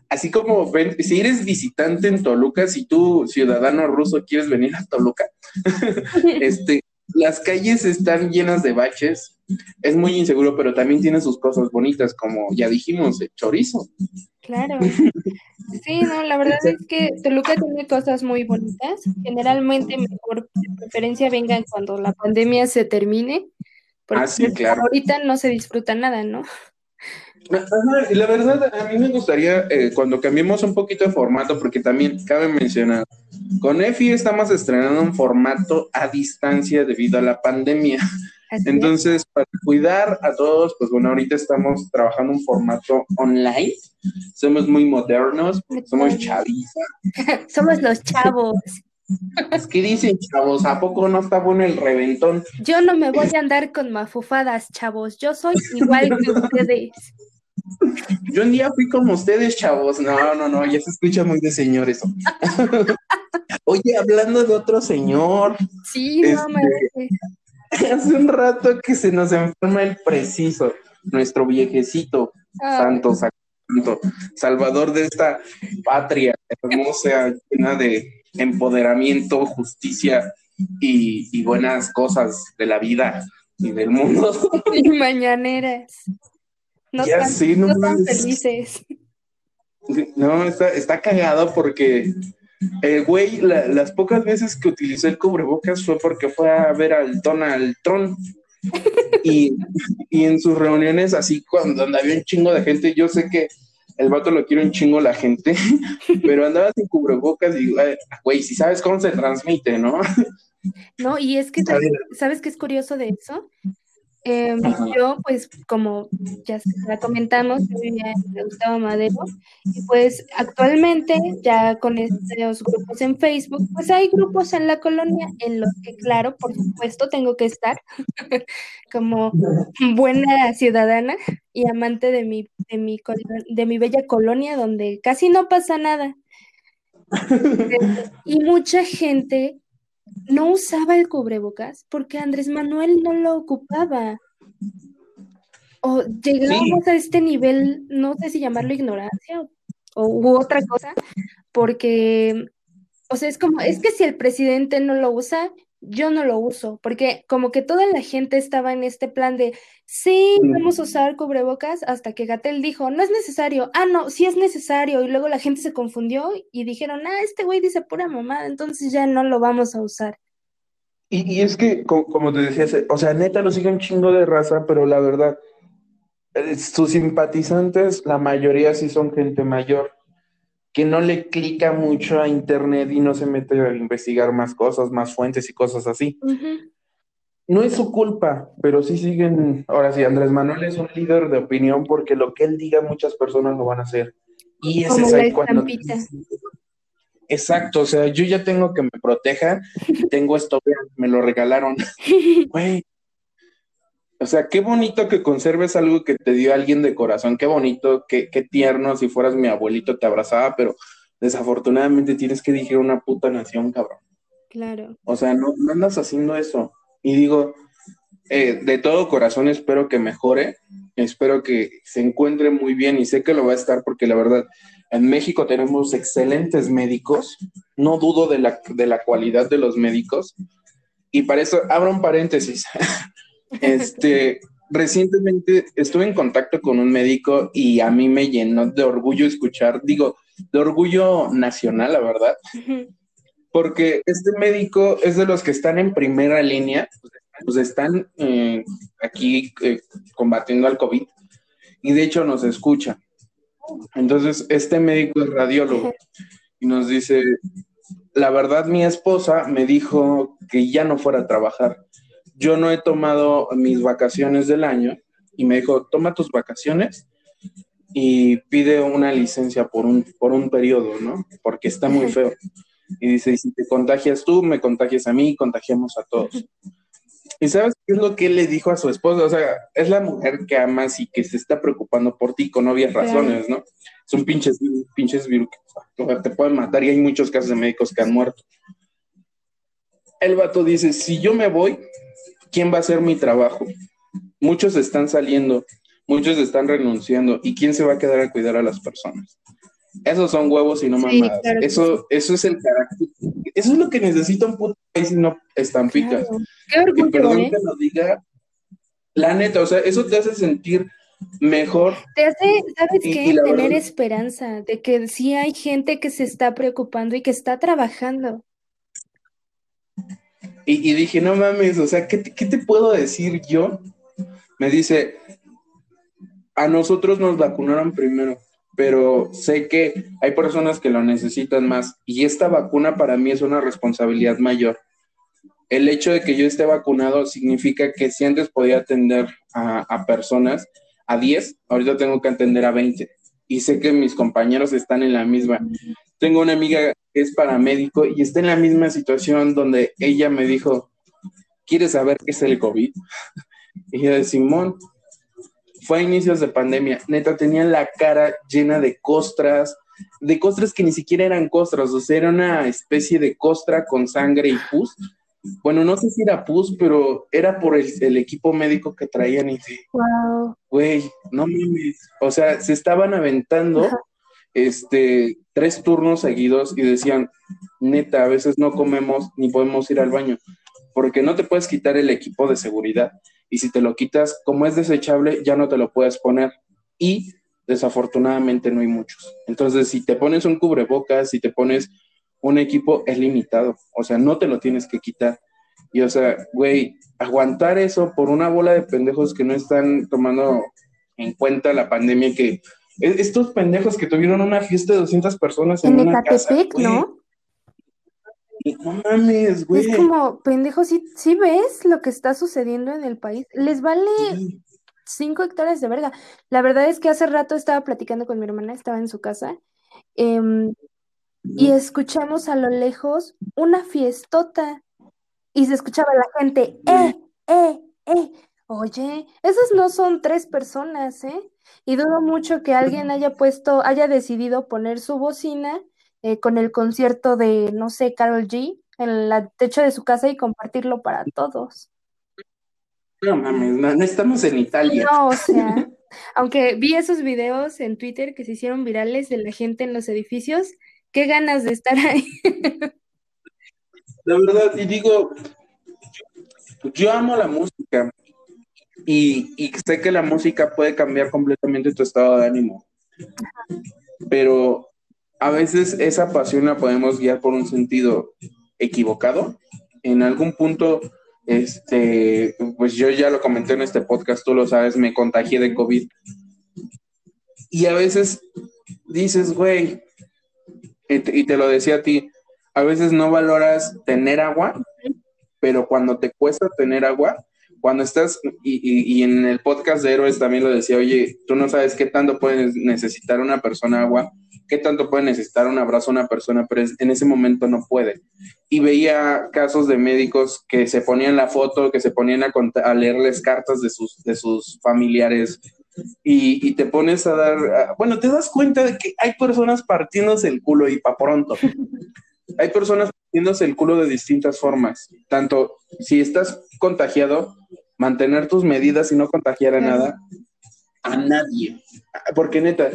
Así como ven, si eres visitante en Toluca, si tú, ciudadano ruso, quieres venir a Toluca, (laughs) este, las calles están llenas de baches, es muy inseguro, pero también tiene sus cosas bonitas, como ya dijimos, el chorizo. Claro. (laughs) Sí, no, la verdad es que Toluca tiene cosas muy bonitas. Generalmente, mejor preferencia vengan cuando la pandemia se termine, porque ah, sí, claro. ahorita no se disfruta nada, ¿no? la verdad, a mí me gustaría, eh, cuando cambiemos un poquito de formato, porque también cabe mencionar, con EFI estamos estrenando un formato a distancia debido a la pandemia. Entonces, para cuidar a todos, pues bueno, ahorita estamos trabajando un formato online. Somos muy modernos, somos chaviza. (laughs) somos los chavos. ¿Qué dicen, chavos? ¿A poco no está bueno el reventón? Yo no me voy (laughs) a andar con mafufadas, chavos. Yo soy igual que (laughs) ustedes. Yo un día fui como ustedes, chavos. No, no, no, ya se escucha muy de señor eso. (laughs) Oye, hablando de otro señor. Sí, no, este, Hace un rato que se nos enferma el preciso, nuestro viejecito, santo, santo, salvador de esta patria hermosa, llena de empoderamiento, justicia y, buenas cosas de la vida y del mundo. (laughs) Y mañaneras. No ya sí, no, tan felices. No, está, está cagado porque el güey, las pocas veces que utilizó el cubrebocas fue porque fue a ver al Donald Trump. y, y en sus reuniones, así cuando había un chingo de gente, yo sé que el vato lo quiere un chingo la gente, (laughs) pero andaba sin cubrebocas y, güey, si sabes cómo se transmite, ¿no? No, y es que, ¿sabes qué es curioso de eso? Em, yo, pues, como ya comentamos, yo vivía en Gustavo Madero, y pues actualmente ya con estos grupos en Facebook, pues hay grupos en la colonia en los que, claro, por supuesto, tengo que estar (laughs) como buena ciudadana y amante de mi, de mi, de mi bella colonia, donde casi no pasa nada. (laughs) y mucha gente no usaba el cubrebocas porque Andrés Manuel no lo ocupaba. O llegamos a este nivel, no sé si llamarlo ignorancia o, u otra cosa, porque, o sea, es como, es que si el presidente no lo usa, yo no lo uso, porque como que toda la gente estaba en este plan de, sí, vamos a usar cubrebocas, hasta que Gatel dijo, no es necesario, ah, no, sí es necesario, y luego la gente se confundió y dijeron, ah, este güey dice pura mamada, entonces ya no lo vamos a usar. Y, es que, como, te decía, o sea, neta lo sigue un chingo de raza, pero la verdad, eh, sus simpatizantes, la mayoría sí son gente mayor, que no le clica mucho a internet y no se mete a investigar más cosas, más fuentes y cosas así. No es su culpa, pero sí siguen, ahora sí, Andrés Manuel es un líder de opinión porque lo que él diga muchas personas lo van a hacer. Y ese es ahí cuando... Exacto, o sea, yo ya tengo que me proteja, tengo esto, me lo regalaron. (laughs) Güey. O sea, qué bonito que conserves algo que te dio alguien de corazón, qué bonito, qué, qué tierno, si fueras mi abuelito te abrazaba, pero desafortunadamente tienes que dirigir una puta nación, cabrón. Claro. O sea, no, no andas haciendo eso. Y digo, eh, de todo corazón espero que mejore, espero que se encuentre muy bien y sé que lo va a estar porque la verdad en México tenemos excelentes médicos, no dudo de la, de la cualidad de los médicos. Y para eso, abro un paréntesis. (laughs) este, recientemente estuve en contacto con un médico y a mí me llenó de orgullo escuchar, digo, de orgullo nacional, la verdad, porque este médico es de los que están en primera línea, pues están eh, aquí eh, combatiendo al COVID y de hecho nos escucha. Entonces, este médico es radiólogo y nos dice, la verdad mi esposa me dijo que ya no fuera a trabajar. Yo no he tomado mis vacaciones del año y me dijo, toma tus vacaciones y pide una licencia por un, por un periodo, ¿no? Porque está muy feo. Y dice, si te contagias tú, me contagias a mí, contagiamos a todos. ¿Y sabes qué es lo que él le dijo a su esposa? O sea, es la mujer que amas y que se está preocupando por ti con obvias razones, ¿no? Son pinches, pinches virus, te pueden matar y hay muchos casos de médicos que han muerto. El vato dice, si yo me voy, ¿quién va a hacer mi trabajo? Muchos están saliendo, muchos están renunciando, ¿y quién se va a quedar a cuidar a las personas? Esos son huevos y no mamadas. eso, eso es el carácter. Eso es lo que necesita un puto país y no estampitas. Qué orgullo, perdón ¿eh? que lo diga. La neta, o sea, eso te hace sentir mejor. Te hace, ¿sabes qué? Tener esperanza de que sí hay gente que se está preocupando y que está trabajando. Y, dije, no mames, o sea, ¿qué ¿qué te puedo decir yo? Me dice, a nosotros nos vacunaron primero pero sé que hay personas que lo necesitan más y esta vacuna para mí es una responsabilidad mayor. El hecho de que yo esté vacunado significa que si antes podía atender a, personas, a 10, ahorita tengo que atender a 20. Y sé que mis compañeros están en la misma. Tengo una amiga que es paramédico y está en la misma situación donde ella me dijo, ¿quieres saber qué es el COVID? (laughs) Y yo de Simón, fue a inicios de pandemia, neta, tenía la cara llena de costras, de costras que ni siquiera eran costras, o sea, era una especie de costra con sangre y pus. Bueno, no sé si era pus, pero era por el, equipo médico que traían y wow. güey, no mames, o sea, se estaban aventando este tres turnos seguidos y decían, neta, a veces no comemos ni podemos ir al baño, porque no te puedes quitar el equipo de seguridad y si te lo quitas, como es desechable, ya no te lo puedes poner y desafortunadamente no hay muchos. Entonces, si te pones un cubrebocas, si te pones un equipo, es limitado, o sea, no te lo tienes que quitar. Y o sea, güey, aguantar eso por una bola de pendejos que no están tomando en cuenta la pandemia que e, estos pendejos que tuvieron una fiesta de 200 personas en, una casa, ¿no? No mames, güey. Es como, pendejo, ¿sí, ves lo que está sucediendo en el país? Les vale cinco hectáreas de verga. La verdad es que hace rato estaba platicando con mi hermana, estaba en su casa, em, y escuchamos a lo lejos una fiestota, y se escuchaba la gente, ¡eh, eh, eh! Oye, esas no son tres personas, ¿eh? Y dudo mucho que alguien haya puesto, haya decidido poner su bocina eh, con el concierto de, no sé, Carol G en el techo de su casa y compartirlo para todos. No mames, no, estamos en Italia. No, o sea, aunque vi esos videos en Twitter que se hicieron virales de la gente en los edificios, qué ganas de estar ahí. La verdad, y digo, yo amo la música y, y sé que la música puede cambiar completamente tu estado de ánimo, pero a veces esa pasión la podemos guiar por un sentido equivocado. En algún punto, este, pues yo ya lo comenté en este podcast, tú lo sabes, me contagié de COVID. Y a veces dices, güey, y te, lo decía a ti, a veces no valoras tener agua, pero cuando te cuesta tener agua, cuando estás, y, y, en el podcast de Héroes también lo decía, oye, tú no sabes qué tanto puede necesitar una persona agua qué tanto puede necesitar un abrazo a una persona, pero en ese momento no puede. Y veía casos de médicos que se ponían la foto, que se ponían a, leerles cartas de sus, de sus familiares y, te pones a dar, bueno, te das cuenta de que hay personas partiéndose el culo y pa' pronto. (laughs) Hay personas partiéndose el culo de distintas formas, tanto si estás contagiado, mantener tus medidas y no contagiar a nada, a nadie. Porque neta,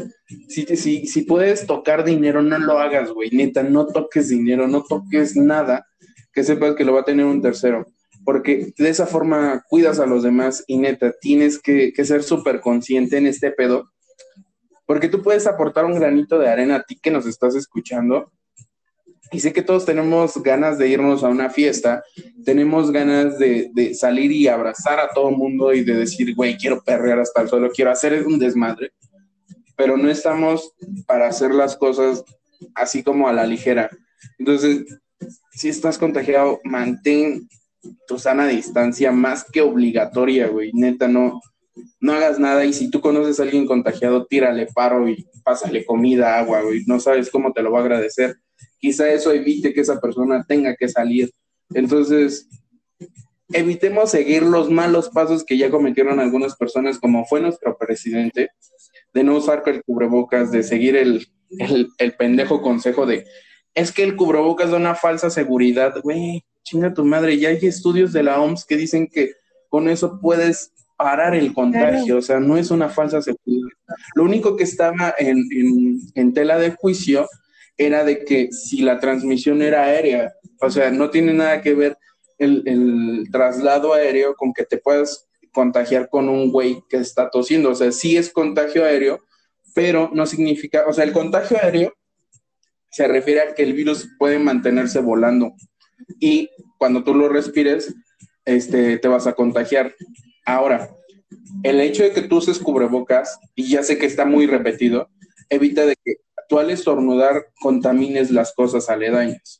si, si, si puedes tocar dinero, no lo hagas, güey. Neta, no toques dinero, no toques nada que sepas que lo va a tener un tercero. Porque de esa forma cuidas a los demás y neta, tienes que, ser súper consciente en este pedo. Porque tú puedes aportar un granito de arena a ti que nos estás escuchando y sé que todos tenemos ganas de irnos a una fiesta, tenemos ganas de, salir y abrazar a todo el mundo y de decir, güey, quiero perrear hasta el suelo, quiero hacer un desmadre, pero no estamos para hacer las cosas así como a la ligera. Entonces, si estás contagiado, mantén tu sana distancia más que obligatoria, güey. Neta, no, no hagas nada y si tú conoces a alguien contagiado, tírale paro y pásale comida, agua, güey. No sabes cómo te lo va a agradecer quizá eso evite que esa persona tenga que salir. Entonces, evitemos seguir los malos pasos que ya cometieron algunas personas, como fue nuestro presidente, de no usar el cubrebocas, de seguir el, el, pendejo consejo de, es que el cubrebocas da una falsa seguridad, güey, chinga tu madre, ya hay estudios de la OMS que dicen que con eso puedes parar el contagio, o sea, no es una falsa seguridad. Lo único que estaba en, en, tela de juicio era de que si la transmisión era aérea, o sea, no tiene nada que ver el, traslado aéreo con que te puedas contagiar con un güey que está tosiendo, o sea, sí es contagio aéreo, pero no significa, o sea, el contagio aéreo se refiere a que el virus puede mantenerse volando y cuando tú lo respires, este, te vas a contagiar. Ahora, el hecho de que tú uses cubrebocas, y ya sé que está muy repetido, evita de que tú al estornudar contamines las cosas aledañas.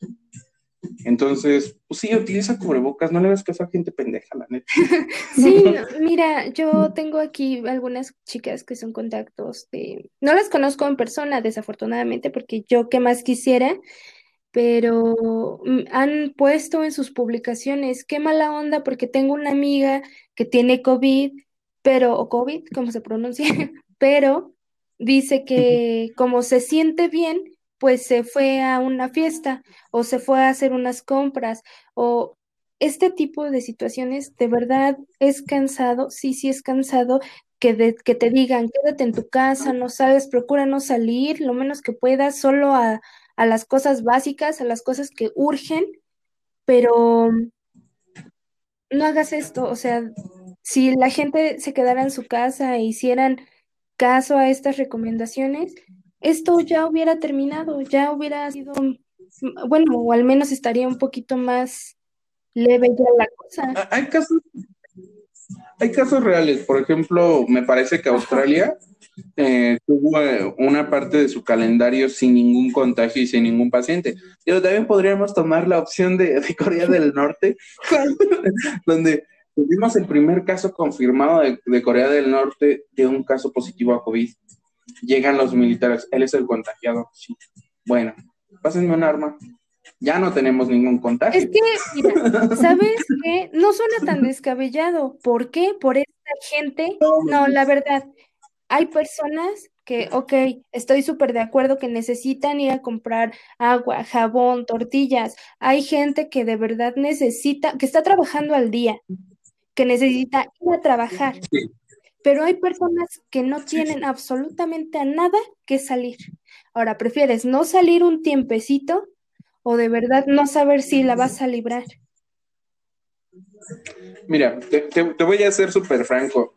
Entonces, pues sí, utiliza cubrebocas, no le ves que esa gente pendeja, la neta. (laughs) Sí, mira, yo tengo aquí algunas chicas que son contactos de... No las conozco en persona, desafortunadamente, porque yo qué más quisiera, pero mm, han puesto en sus publicaciones, qué mala onda, porque tengo una amiga que tiene COVID pero, o COVID, como se pronuncia, (laughs) pero dice que como se siente bien, pues se fue a una fiesta o se fue a hacer unas compras o este tipo de situaciones de verdad es cansado, sí, sí es cansado que, que te digan, quédate en tu casa, no sabes, procura no salir lo menos que puedas, solo a, a las cosas básicas, a las cosas que urgen, pero no hagas esto, o sea, si la gente se quedara en su casa e hicieran caso a estas recomendaciones, esto ya hubiera terminado, ya hubiera sido, bueno, o al menos estaría un poquito más leve ya la cosa. Hay casos, hay casos reales, por ejemplo, me parece que Australia eh, tuvo eh, una parte de su calendario sin ningún contagio y sin ningún paciente. Pero también podríamos tomar la opción de, Corea del Norte, (laughs) donde tuvimos el primer caso confirmado de, Corea del Norte de un caso positivo a COVID. Llegan los militares, él es el contagiado. Bueno, pásenme un arma. Ya no tenemos ningún contagio. Es que, mira, (laughs) ¿sabes qué? No suena tan descabellado. ¿Por qué? Por esta gente. No, la verdad, hay personas que, ok, estoy súper de acuerdo que necesitan ir a comprar agua, jabón, tortillas. Hay gente que de verdad necesita, que está trabajando al día, que necesita ir a trabajar. Pero hay personas que no tienen absolutamente a nada que salir. Ahora, ¿prefieres no salir un tiempecito o de verdad no saber si la vas a librar? Mira, te, voy a ser súper franco.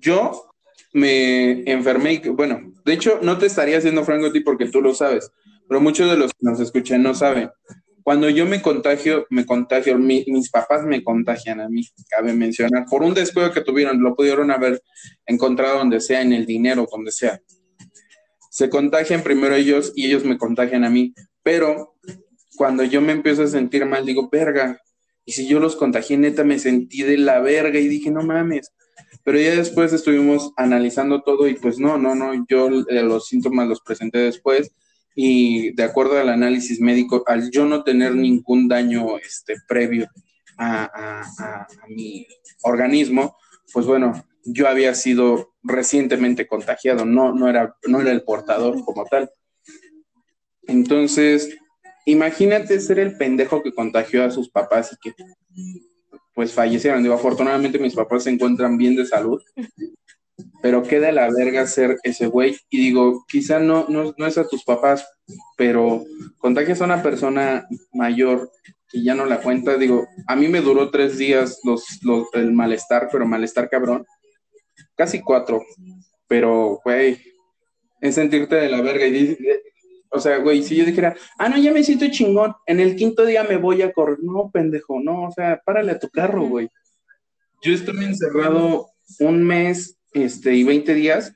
Yo me enfermé y, bueno, de hecho, no te estaría haciendo franco a ti porque tú lo sabes, pero muchos de los que nos escuchan no saben. Cuando yo me contagio, me contagio, mis papás me contagian a mí, cabe mencionar, por un descuido que tuvieron, lo pudieron haber encontrado donde sea, en el dinero, donde sea. Se contagian primero ellos y ellos me contagian a mí, pero cuando yo me empiezo a sentir mal, digo, verga, y si yo los contagié, neta, me sentí de la verga y dije, no mames. Pero ya después estuvimos analizando todo y pues no, no, no, yo eh, los síntomas los presenté después y de acuerdo al análisis médico, al yo no tener ningún daño este, previo a, mi organismo, pues bueno, yo había sido recientemente contagiado, no, no, era, no era el portador como tal. Entonces, imagínate ser el pendejo que contagió a sus papás y que pues fallecieron. Digo, afortunadamente mis papás se encuentran bien de salud, pero queda la verga ser ese güey. Y digo, quizá no, no, no es a tus papás, pero contagias a una persona mayor que ya no la cuenta. Digo, a mí me duró tres días los, los, el malestar, pero malestar cabrón. Casi cuatro. Pero, güey, es sentirte de la verga. Y o sea, güey, si yo dijera, ah, no, ya me siento chingón, en el quinto día me voy a correr. No, pendejo, no, o sea, párale a tu carro, güey. Yo estuve encerrado un mes este, y 20 días,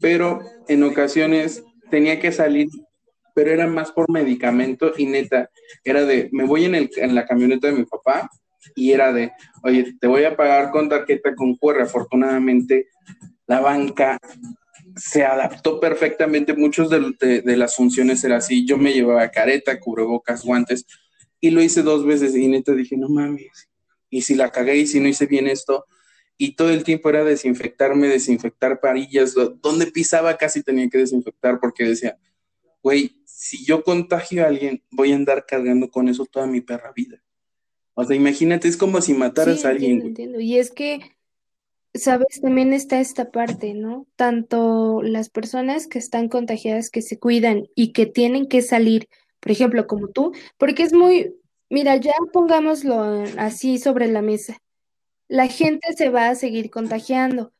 pero en ocasiones tenía que salir, pero era más por medicamento y neta, era de, me voy en, el, en la camioneta de mi papá y era de, oye, te voy a pagar con tarjeta con QR. Afortunadamente, la banca se adaptó perfectamente. Muchos de, de, las funciones era así. Yo me llevaba careta, cubrebocas, guantes y lo hice dos veces y neta dije, no mames. Y si la cagué y si no hice bien esto, y todo el tiempo era desinfectarme, desinfectar parillas, donde pisaba casi tenía que desinfectar porque decía, güey, si yo contagio a alguien, voy a andar cargando con eso toda mi perra vida. O sea, imagínate, es como si mataras a alguien. Entiendo. Y es que, sabes, también está esta parte, ¿no? Tanto las personas que están contagiadas, que se cuidan y que tienen que salir, por ejemplo, como tú, porque es muy, mira, ya pongámoslo así sobre la mesa la gente se va a seguir contagiando.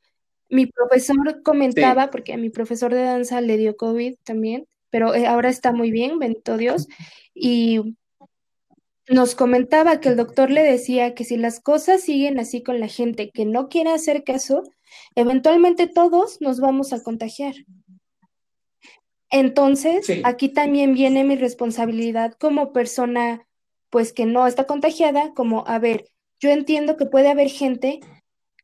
Mi profesor comentaba, porque a mi profesor de danza le dio COVID también, pero eh, ahora está muy bien, bendito Dios, y nos comentaba que el doctor le decía que si las cosas siguen así con la gente que no quiere hacer caso, eventualmente todos nos vamos a contagiar. Entonces, aquí también viene mi responsabilidad como persona, pues que no está contagiada, como, a ver, yo entiendo que puede haber gente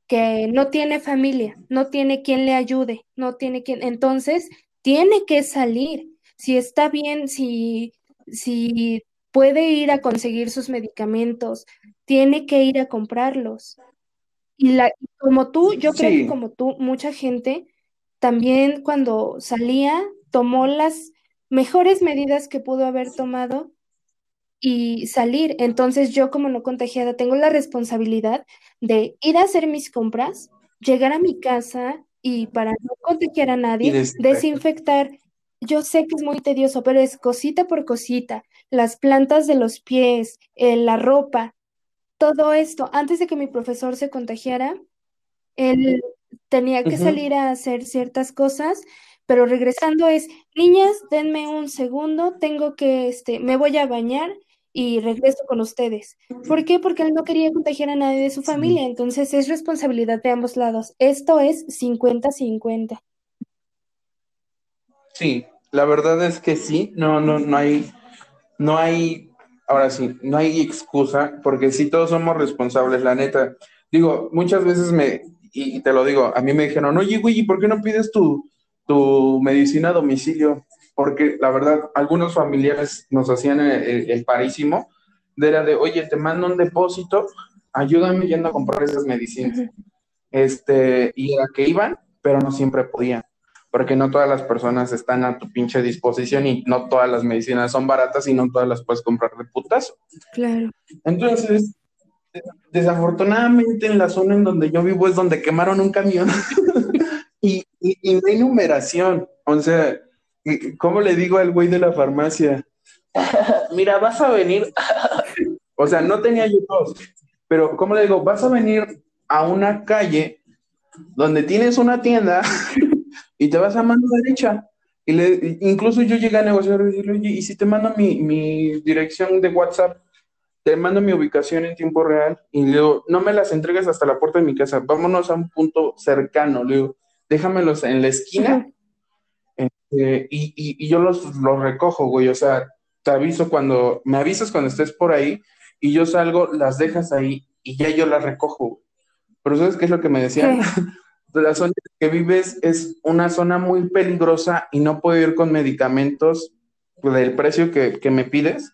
que no tiene familia, no tiene quien le ayude, no tiene quien, entonces tiene que salir. Si está bien, si, si puede ir a conseguir sus medicamentos, tiene que ir a comprarlos. Y la, como tú, yo creo que como tú, mucha gente también cuando salía tomó las mejores medidas que pudo haber tomado y salir. Entonces yo como no contagiada tengo la responsabilidad de ir a hacer mis compras, llegar a mi casa y para no contagiar a nadie, desinfecta. desinfectar. Yo sé que es muy tedioso, pero es cosita por cosita, las plantas de los pies, eh, la ropa, todo esto. Antes de que mi profesor se contagiara, él tenía que salir a hacer ciertas cosas, pero regresando es, niñas, denme un segundo, tengo que, este, me voy a bañar y regreso con ustedes. ¿Por qué? Porque él no quería contagiar a nadie de su familia, entonces es responsabilidad de ambos lados. Esto es cincuenta-cincuenta. sí, la verdad es que sí, no, no, no hay, no hay, ahora sí, no hay excusa, porque sí todos somos responsables, la neta. Digo, muchas veces me, y, te lo digo, a mí me dijeron, oye, güey, ¿y por qué no pides tu, tu medicina a domicilio? Porque la verdad, algunos familiares nos hacían el, el- el parísimo, de era de, oye, te mando un depósito, ayúdame yendo a comprar esas medicinas. Este, y era que iban, pero no siempre podían, porque no todas las personas están a tu pinche disposición y no todas las medicinas son baratas y no todas las puedes comprar de putazo. Claro. Entonces, desafortunadamente en la zona en donde yo vivo es donde quemaron un camión (laughs) y, y, y no hay numeración. O sea, ¿cómo le digo al güey de la farmacia? (laughs) Mira, vas a venir. (laughs) O sea, no tenía yo tos, pero ¿cómo le digo? Vas a venir a una calle donde tienes una tienda y te vas a mano derecha. Y le, incluso yo llegué a negociar y decirle, oye, ¿y si te mando mi, mi dirección de WhatsApp? Te mando mi ubicación en tiempo real y le digo, no me las entregues hasta la puerta de mi casa, vámonos a un punto cercano, le digo, déjamelos en la esquina eh, y, y, y, yo los, los recojo, güey, o sea, te aviso cuando, me avisas cuando estés por ahí y yo salgo, las dejas ahí y ya yo las recojo, güey. Pero ¿sabes qué es lo que me decían? ¿Qué? La zona en que vives es una zona muy peligrosa y no puedo ir con medicamentos del precio que, que me pides,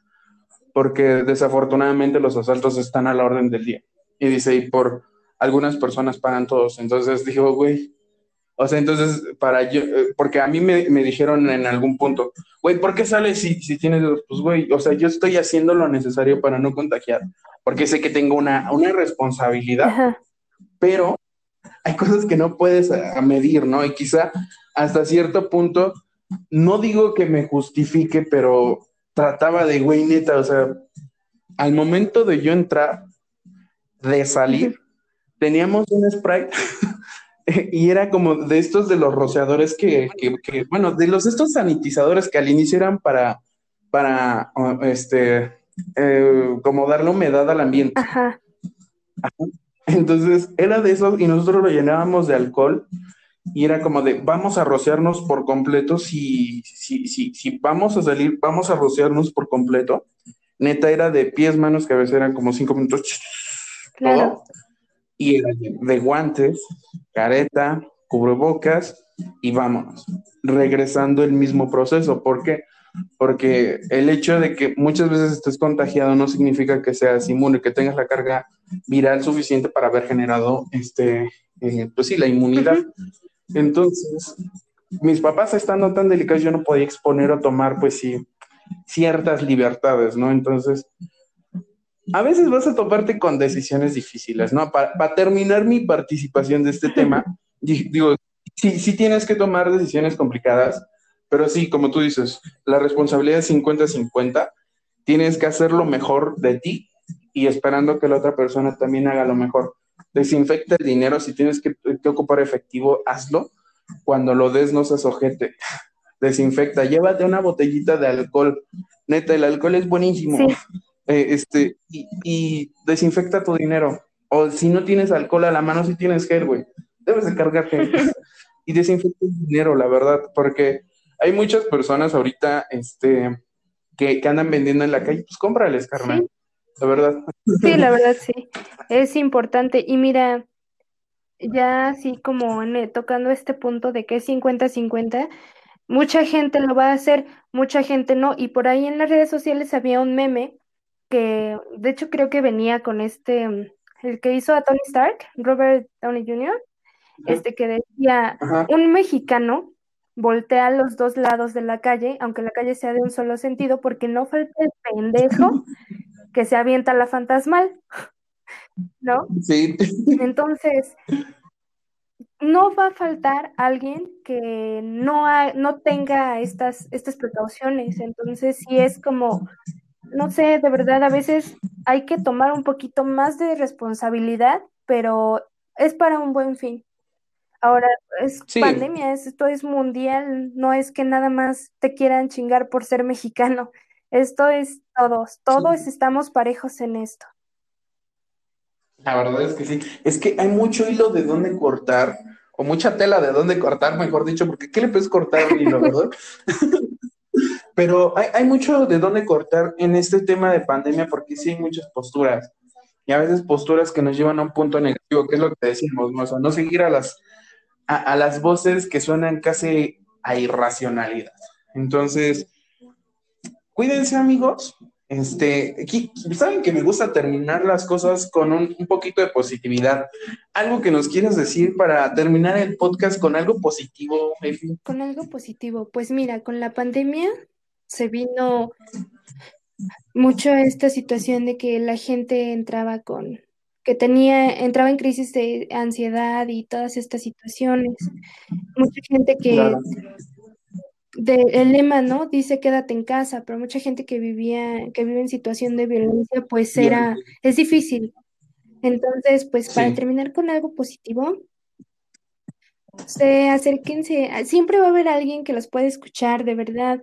porque desafortunadamente los asaltos están a la orden del día. Y dice, y por algunas personas pagan todos. Entonces dijo, güey, o sea, entonces, para yo, eh, porque a mí me, me dijeron en algún punto, güey, ¿por qué sales si, si tienes dos? Pues, güey, o sea, yo estoy haciendo lo necesario para no contagiar, porque sé que tengo una, una responsabilidad, Ajá. pero hay cosas que no puedes a, a medir, ¿no? Y quizá hasta cierto punto, no digo que me justifique, pero trataba de, güey, neta, o sea, al momento de yo entrar, de salir, teníamos un Sprite (laughs) y era como de estos de los rociadores que, que, que, bueno, de los estos sanitizadores que al inicio eran para, para, este, eh, como darle humedad al ambiente. Ajá. Entonces era de esos y nosotros lo llenábamos de alcohol y era como de vamos a rociarnos por completo si, si, si, si vamos a salir, vamos a rociarnos por completo. Neta era de pies, manos, que a veces eran como cinco minutos, Claro. todo. Y era de guantes, careta, cubrebocas y vámonos. Regresando el mismo proceso. ¿Por qué? Porque el hecho de que muchas veces estés contagiado no significa que seas inmune, que tengas la carga viral suficiente para haber generado, este, eh, pues sí, la inmunidad. Entonces, mis papás estando tan delicados, yo no podía exponer o tomar, pues sí, ciertas libertades, ¿no? Entonces, a veces vas a toparte con decisiones difíciles, ¿no? Para, para terminar mi participación de este tema, (laughs) di- digo, sí, sí tienes que tomar decisiones complicadas, pero sí, como tú dices, la responsabilidad es 50-50, tienes que hacer lo mejor de ti y esperando que la otra persona también haga lo mejor. Desinfecta el dinero, si tienes que, que ocupar efectivo, hazlo. Cuando lo des, no seas ojete. (laughs) Desinfecta, llévate una botellita de alcohol. Neta, el alcohol es buenísimo. Sí. Eh, este, y, y desinfecta tu dinero. O si no tienes alcohol a la mano, si tienes gel, güey. Debes de cargar gel. (laughs) y desinfecta el dinero, la verdad, porque hay muchas personas ahorita este, que, que andan vendiendo en la calle, pues cómprales, carnal. Sí. La verdad. Sí, la verdad (laughs) sí, es importante. Y mira, ya así como en- eh, tocando este punto de que es 50-50, mucha gente lo va a hacer, mucha gente no. Y por ahí en las redes sociales había un meme que, de hecho, creo que venía con este, el que hizo a Tony Stark, Robert Downey Jr., este que decía, un mexicano voltea a los dos lados de la calle, aunque la calle sea de un solo sentido, porque no falta el pendejo (laughs) que se avienta la fantasmal, ¿no? Sí. Entonces, no va a faltar alguien que no, no tenga estas, estas precauciones. Entonces, sí es como, no sé, de verdad, a veces hay que tomar un poquito más de responsabilidad, pero es para un buen fin. Ahora, es pandemia, esto es mundial, no es que nada más te quieran chingar por ser mexicano. Esto es todos, todos estamos parejos en esto. La verdad es que sí. Es que hay mucho hilo de dónde cortar, o mucha tela de dónde cortar, mejor dicho, porque ¿qué le puedes cortar hilo, verdad? (laughs) Pero hay, hay, mucho de dónde cortar en este tema de pandemia, porque sí hay muchas posturas. Y a veces posturas que nos llevan a un punto negativo, que es lo que decimos, ¿no? O sea, no seguir a las a, las voces que suenan casi a irracionalidad. Entonces, cuídense amigos. Este, aquí, saben que me gusta terminar las cosas con un, poquito de positividad. Algo que nos quieras decir para terminar el podcast con algo positivo, Efi. Con algo positivo. Pues mira, con la pandemia se vino mucho esta situación de que la gente entraba con que tenía, entraba en crisis de ansiedad y todas estas situaciones. Mucha gente que, el lema, ¿no? Dice quédate en casa, pero mucha gente que vivía, que vive en situación de violencia, pues era, es difícil. Entonces, pues para terminar con algo positivo, se acérquense, siempre va a haber alguien que los puede escuchar, de verdad.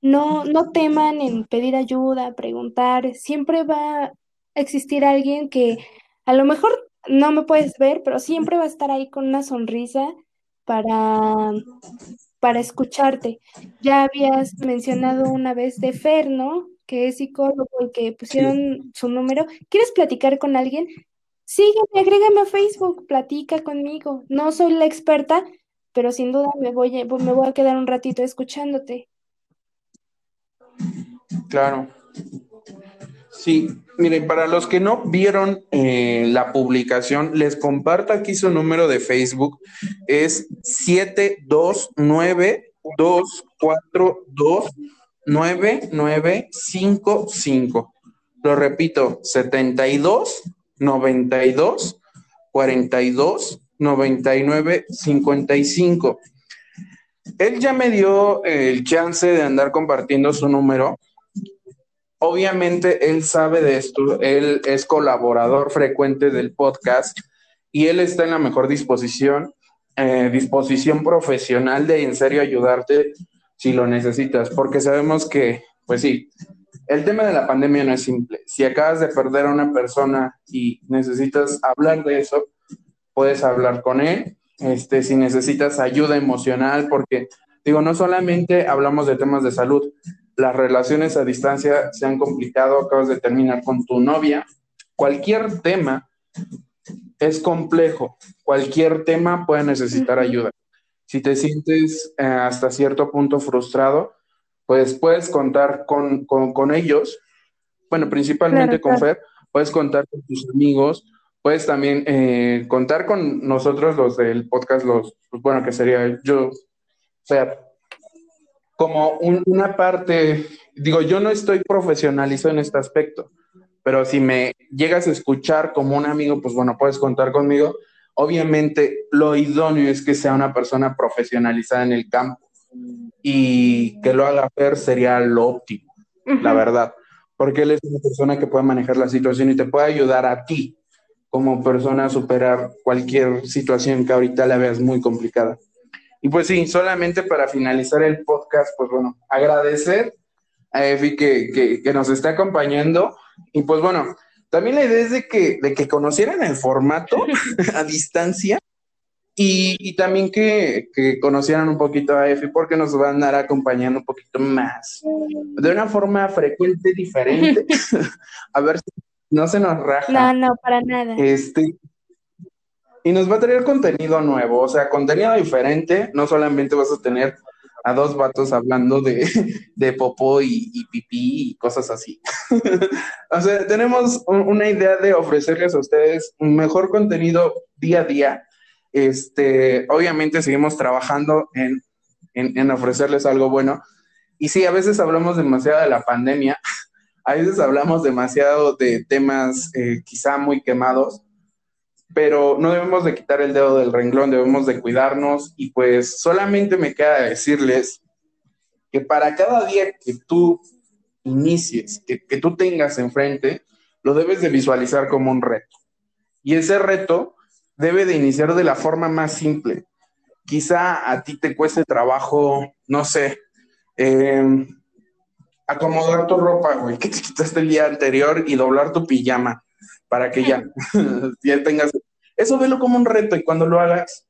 No, no teman en pedir ayuda, preguntar, siempre va a existir alguien que a lo mejor no me puedes ver, pero siempre va a estar ahí con una sonrisa para, para escucharte. Ya habías mencionado una vez de Fer, ¿no? Que es psicólogo y que pusieron su número. ¿Quieres platicar con alguien? Sígueme, agrégame a Facebook, platica conmigo. No soy la experta, pero sin duda me voy, me voy a quedar un ratito escuchándote. Claro. Sí, miren, para los que no vieron eh, la publicación, les comparto aquí su número de Facebook. Es 729-242-9955. Lo repito, 72 92 42 99 55. Él ya me dio el chance de andar compartiendo su número obviamente él sabe de esto, él es colaborador frecuente del podcast y él está en la mejor disposición, eh, disposición profesional de en serio ayudarte si lo necesitas, porque sabemos que, pues sí, el tema de la pandemia no es simple. Si acabas de perder a una persona y necesitas hablar de eso, puedes hablar con él. Este, si necesitas ayuda emocional, porque digo, no solamente hablamos de temas de salud, las relaciones a distancia se han complicado, acabas de terminar con tu novia, cualquier tema es complejo, cualquier tema puede necesitar ayuda. Si te sientes eh, hasta cierto punto frustrado, pues puedes contar con, ellos, bueno, principalmente con Fer, puedes contar con tus amigos, puedes también eh, contar con nosotros los del podcast, los, pues, bueno, que sería yo, Fer, como una parte, digo, yo no estoy profesionalizado en este aspecto, pero si me llegas a escuchar como un amigo, pues bueno, puedes contar conmigo. Obviamente, lo idóneo es que sea una persona profesionalizada en el campo y que lo haga ver sería lo óptimo, la verdad, porque él es una persona que puede manejar la situación y te puede ayudar a ti como persona a superar cualquier situación que ahorita la veas muy complicada. Y pues sí, solamente para finalizar el podcast, pues bueno, agradecer a Efi que, nos está acompañando. Y pues bueno, también la idea es de que, de que conocieran el formato (laughs) a distancia y, también que, conocieran un poquito a Efi porque nos va a andar acompañando un poquito más, de una forma frecuente, diferente. (laughs) (laughs) a ver si no se nos raja. No, no, para nada. Este, y nos va a traer contenido nuevo, o sea, contenido diferente, no solamente vas a tener a dos vatos hablando de, (laughs) de popó y, pipí y cosas así. (laughs) o sea, tenemos una idea de ofrecerles a ustedes un mejor contenido día a día. Este, obviamente seguimos trabajando en, en, en ofrecerles algo bueno. Y sí, a veces hablamos demasiado de la pandemia, (laughs) a veces hablamos demasiado de temas eh, quizá muy quemados, pero no debemos de quitar el dedo del renglón, debemos de cuidarnos y pues solamente me queda decirles que para cada día que tú inicies, que, que tú tengas enfrente, lo debes de visualizar como un reto. Y ese reto debe de iniciar de la forma más simple. Quizá a ti te cueste trabajo, no sé, eh, acomodar tu ropa, güey, que te quitaste el día anterior y doblar tu pijama para que ya, (laughs) ya tengas. Eso velo como un reto y cuando lo hagas,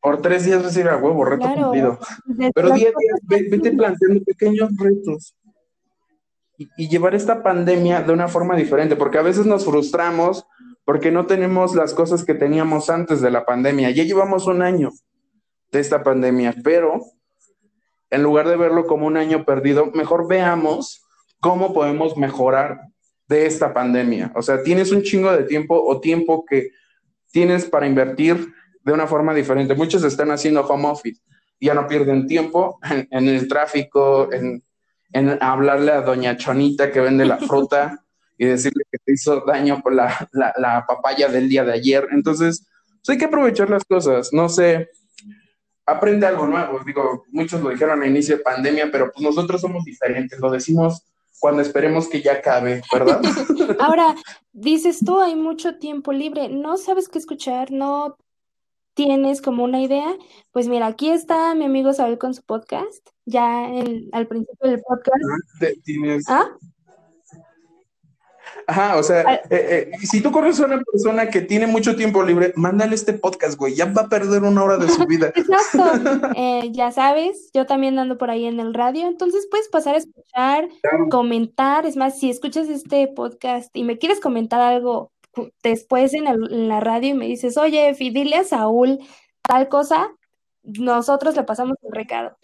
por tres días vas a huevo, reto Claro. cumplido. Pero día a día, ve- vete planteando pequeños retos y, y llevar esta pandemia de una forma diferente, porque a veces nos frustramos porque no tenemos las cosas que teníamos antes de la pandemia. Ya llevamos un año de esta pandemia, pero en lugar de verlo como un año perdido, mejor veamos cómo podemos mejorar de esta pandemia. O sea, tienes un chingo de tiempo o tiempo que tienes para invertir de una forma diferente. Muchos están haciendo home office, ya no pierden tiempo en, el tráfico, en, en hablarle a doña Chonita que vende la fruta y decirle que te hizo daño por la, la, la papaya del día de ayer. Entonces, pues hay que aprovechar las cosas. No sé, aprende algo nuevo. Digo, muchos lo dijeron a inicio de pandemia, pero pues nosotros somos diferentes. Lo decimos cuando esperemos que ya acabe, ¿verdad? (laughs) Ahora, dices tú, hay mucho tiempo libre, no sabes qué escuchar, no tienes como una idea. Pues mira, aquí está mi amigo Saúl con su podcast, ya en- al principio del podcast. Tienes... ¿Ah? Ajá, o sea, Ah. eh, eh, si tú conoces a una persona que tiene mucho tiempo libre, mándale este podcast, güey. Ya va a perder una hora de su vida. (laughs) Exacto. (laughs) Eh, ya sabes, yo también ando por ahí en el radio, entonces puedes pasar a escuchar, Claro. comentar. Es más, si escuchas este podcast y me quieres comentar algo después en, el- en la radio y me dices, oye, Efi, dile a Saúl tal cosa, nosotros le pasamos el recado.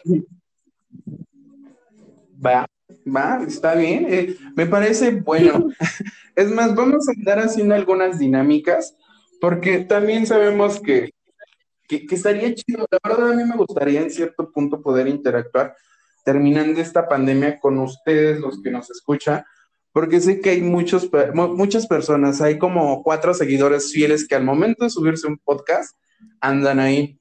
Va, va, está bien. eh, me parece bueno. (laughs) Es más, vamos a andar haciendo algunas dinámicas, porque también sabemos que, que, que estaría chido. La verdad, a mí me gustaría en cierto punto poder interactuar terminando esta pandemia con ustedes, los que nos escuchan, porque sé que hay muchos, muchas personas, hay como cuatro seguidores fieles que al momento de subirse un podcast andan ahí.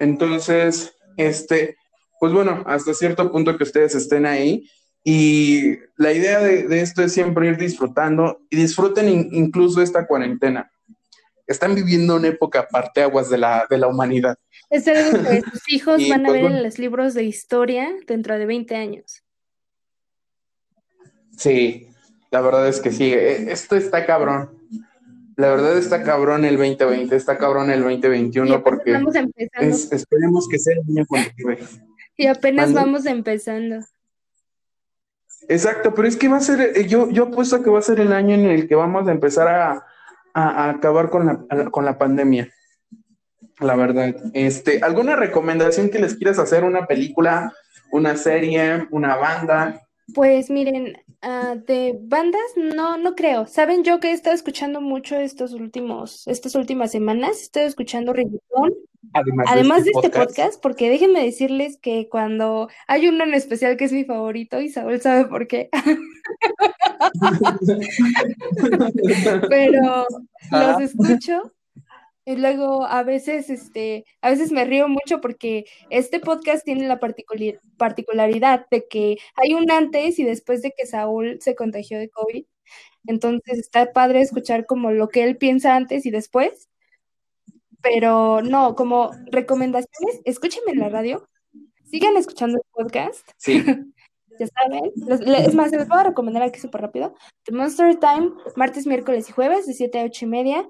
Entonces, este, pues bueno, hasta cierto punto que ustedes estén ahí. Y la idea de, de esto es siempre ir disfrutando y disfruten in- incluso esta cuarentena. Están viviendo una época parteaguas de la, de la humanidad. Es algo que (laughs) tus hijos Y, van a pues, ver bueno. en los libros de historia dentro de 20 años. Sí, la verdad es que sí. eh, Esto está cabrón. La verdad está cabrón el 2020, está cabrón el Y 2021 apenas porque vamos empezando. es, esperemos que sea el año. (laughs) Y apenas vamos empezando. Exacto, pero es que va a ser, eh, yo, yo apuesto que va a ser el año en el que vamos a empezar a, a- acabar con la, con la pandemia. La verdad. Este, ¿alguna recomendación que les quieras hacer? ¿Una película, una serie, una banda? Pues miren, ah, de bandas no, no creo. Saben, yo que he estado escuchando mucho estos últimos, estas últimas semanas, he estado escuchando reggaetón, Además, además de este podcast, porque déjenme decirles que cuando hay uno en especial que es mi favorito, y Saúl sabe por qué, (laughs) (laughs) pero Ah. los escucho y luego a veces, este, a veces me río mucho porque este podcast tiene la particularidad de que hay un antes y después de que Saúl se contagió de COVID. Entonces está padre escuchar como lo que él piensa antes y después. Pero no, como recomendaciones, escúchenme en la radio, sigan escuchando el podcast, Sí, (laughs) ya saben. Es más, les voy a recomendar aquí súper rápido. The Monster Time, martes, miércoles y jueves, de 7 a 8 y media.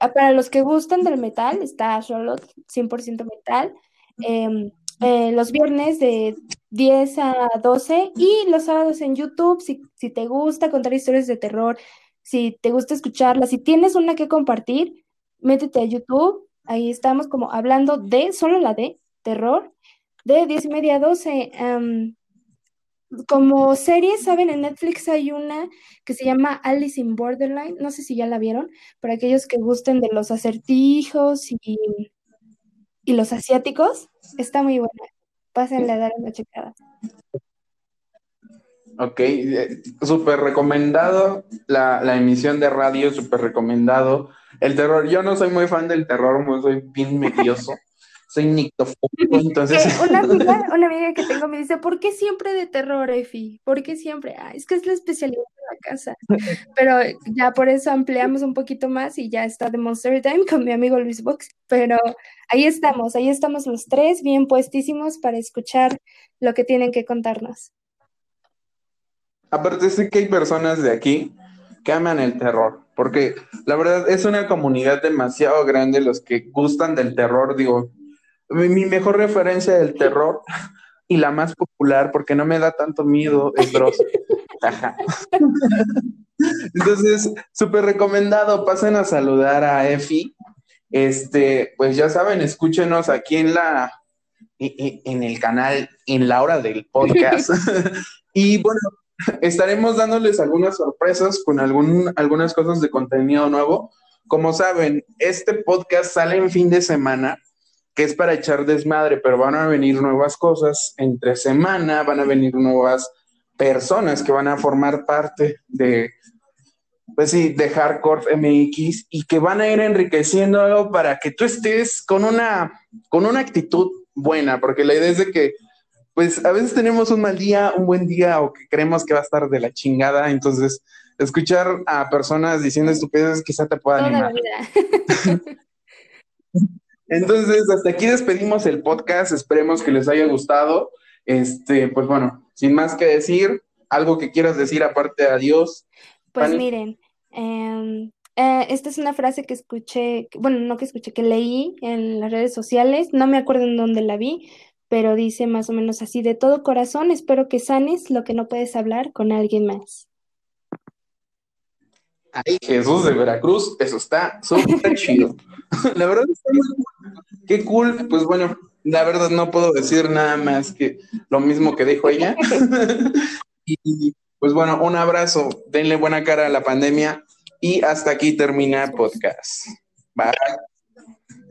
Ah, Para los que gustan del metal, está Charlotte, 100% metal. Em, eh, los viernes de 10 a 12 y los sábados en YouTube, si, si te gusta contar historias de terror, si te gusta escucharlas, si tienes una que compartir, métete a YouTube. Ahí estamos como hablando de, solo la de terror. de 10 y media a 12. em, como serie, ¿saben? En Netflix hay una que se llama Alice in Borderline. No sé si ya la vieron, para aquellos que gusten de los acertijos y, y los asiáticos, está muy buena. Pásenle a dar una checada. Ok, eh, súper recomendado la, la emisión de radio, súper recomendado. El terror, yo no soy muy fan del terror, soy bien medioso, (laughs) soy nictofóbico, (laughs) entonces... Que una amiga, una amiga que tengo me dice, ¿por qué siempre de terror, Efi? ¿Por qué siempre? Ah, es que es la especialidad de la casa. (laughs) Pero ya por eso ampliamos un poquito más y ya está de Monster Time con mi amigo Luis Box. Pero ahí estamos, ahí estamos los tres, bien puestísimos para escuchar lo que tienen que contarnos. Aparte sé que hay personas de aquí que aman el terror, porque la verdad es una comunidad demasiado grande los que gustan del terror, digo, mi, mejor referencia del terror y la más popular, porque no me da tanto miedo, es Dross. (laughs) Entonces, súper recomendado, pasen a saludar a Efi. Este, pues ya saben, escúchenos aquí en la, i- i- en el canal, en la hora del podcast. (laughs) Y bueno, estaremos dándoles algunas sorpresas con algún, algunas cosas de contenido nuevo. Como saben, este podcast sale en fin de semana, que es para echar desmadre, pero van a venir nuevas cosas. Entre semana, van a venir nuevas personas que van a formar parte de, pues sí, de Hardcore MX y que van a ir enriqueciendo algo para que tú estés con una, con una actitud buena, porque la idea es de que pues a veces tenemos un mal día, un buen día o que creemos que va a estar de la chingada, entonces escuchar a personas diciendo estupideces quizá te pueda Toda animar. (laughs) Entonces, hasta aquí despedimos el podcast, esperemos que les haya gustado. Este, pues bueno, sin más que decir, algo que quieras decir aparte de adiós. Pues miren, em, eh, esta es una frase que escuché, bueno, no que escuché, que leí en las redes sociales, no me acuerdo en dónde la vi, pero dice más o menos así, de todo corazón, espero que sanes lo que no puedes hablar con alguien más. Ay, Jesús de Veracruz, eso está súper chido. (laughs) La verdad está muy. Qué cool. Pues bueno, la verdad no puedo decir nada más que lo mismo que dijo ella. (laughs) Y pues bueno, un abrazo, denle buena cara a la pandemia y hasta aquí termina el podcast. Bye.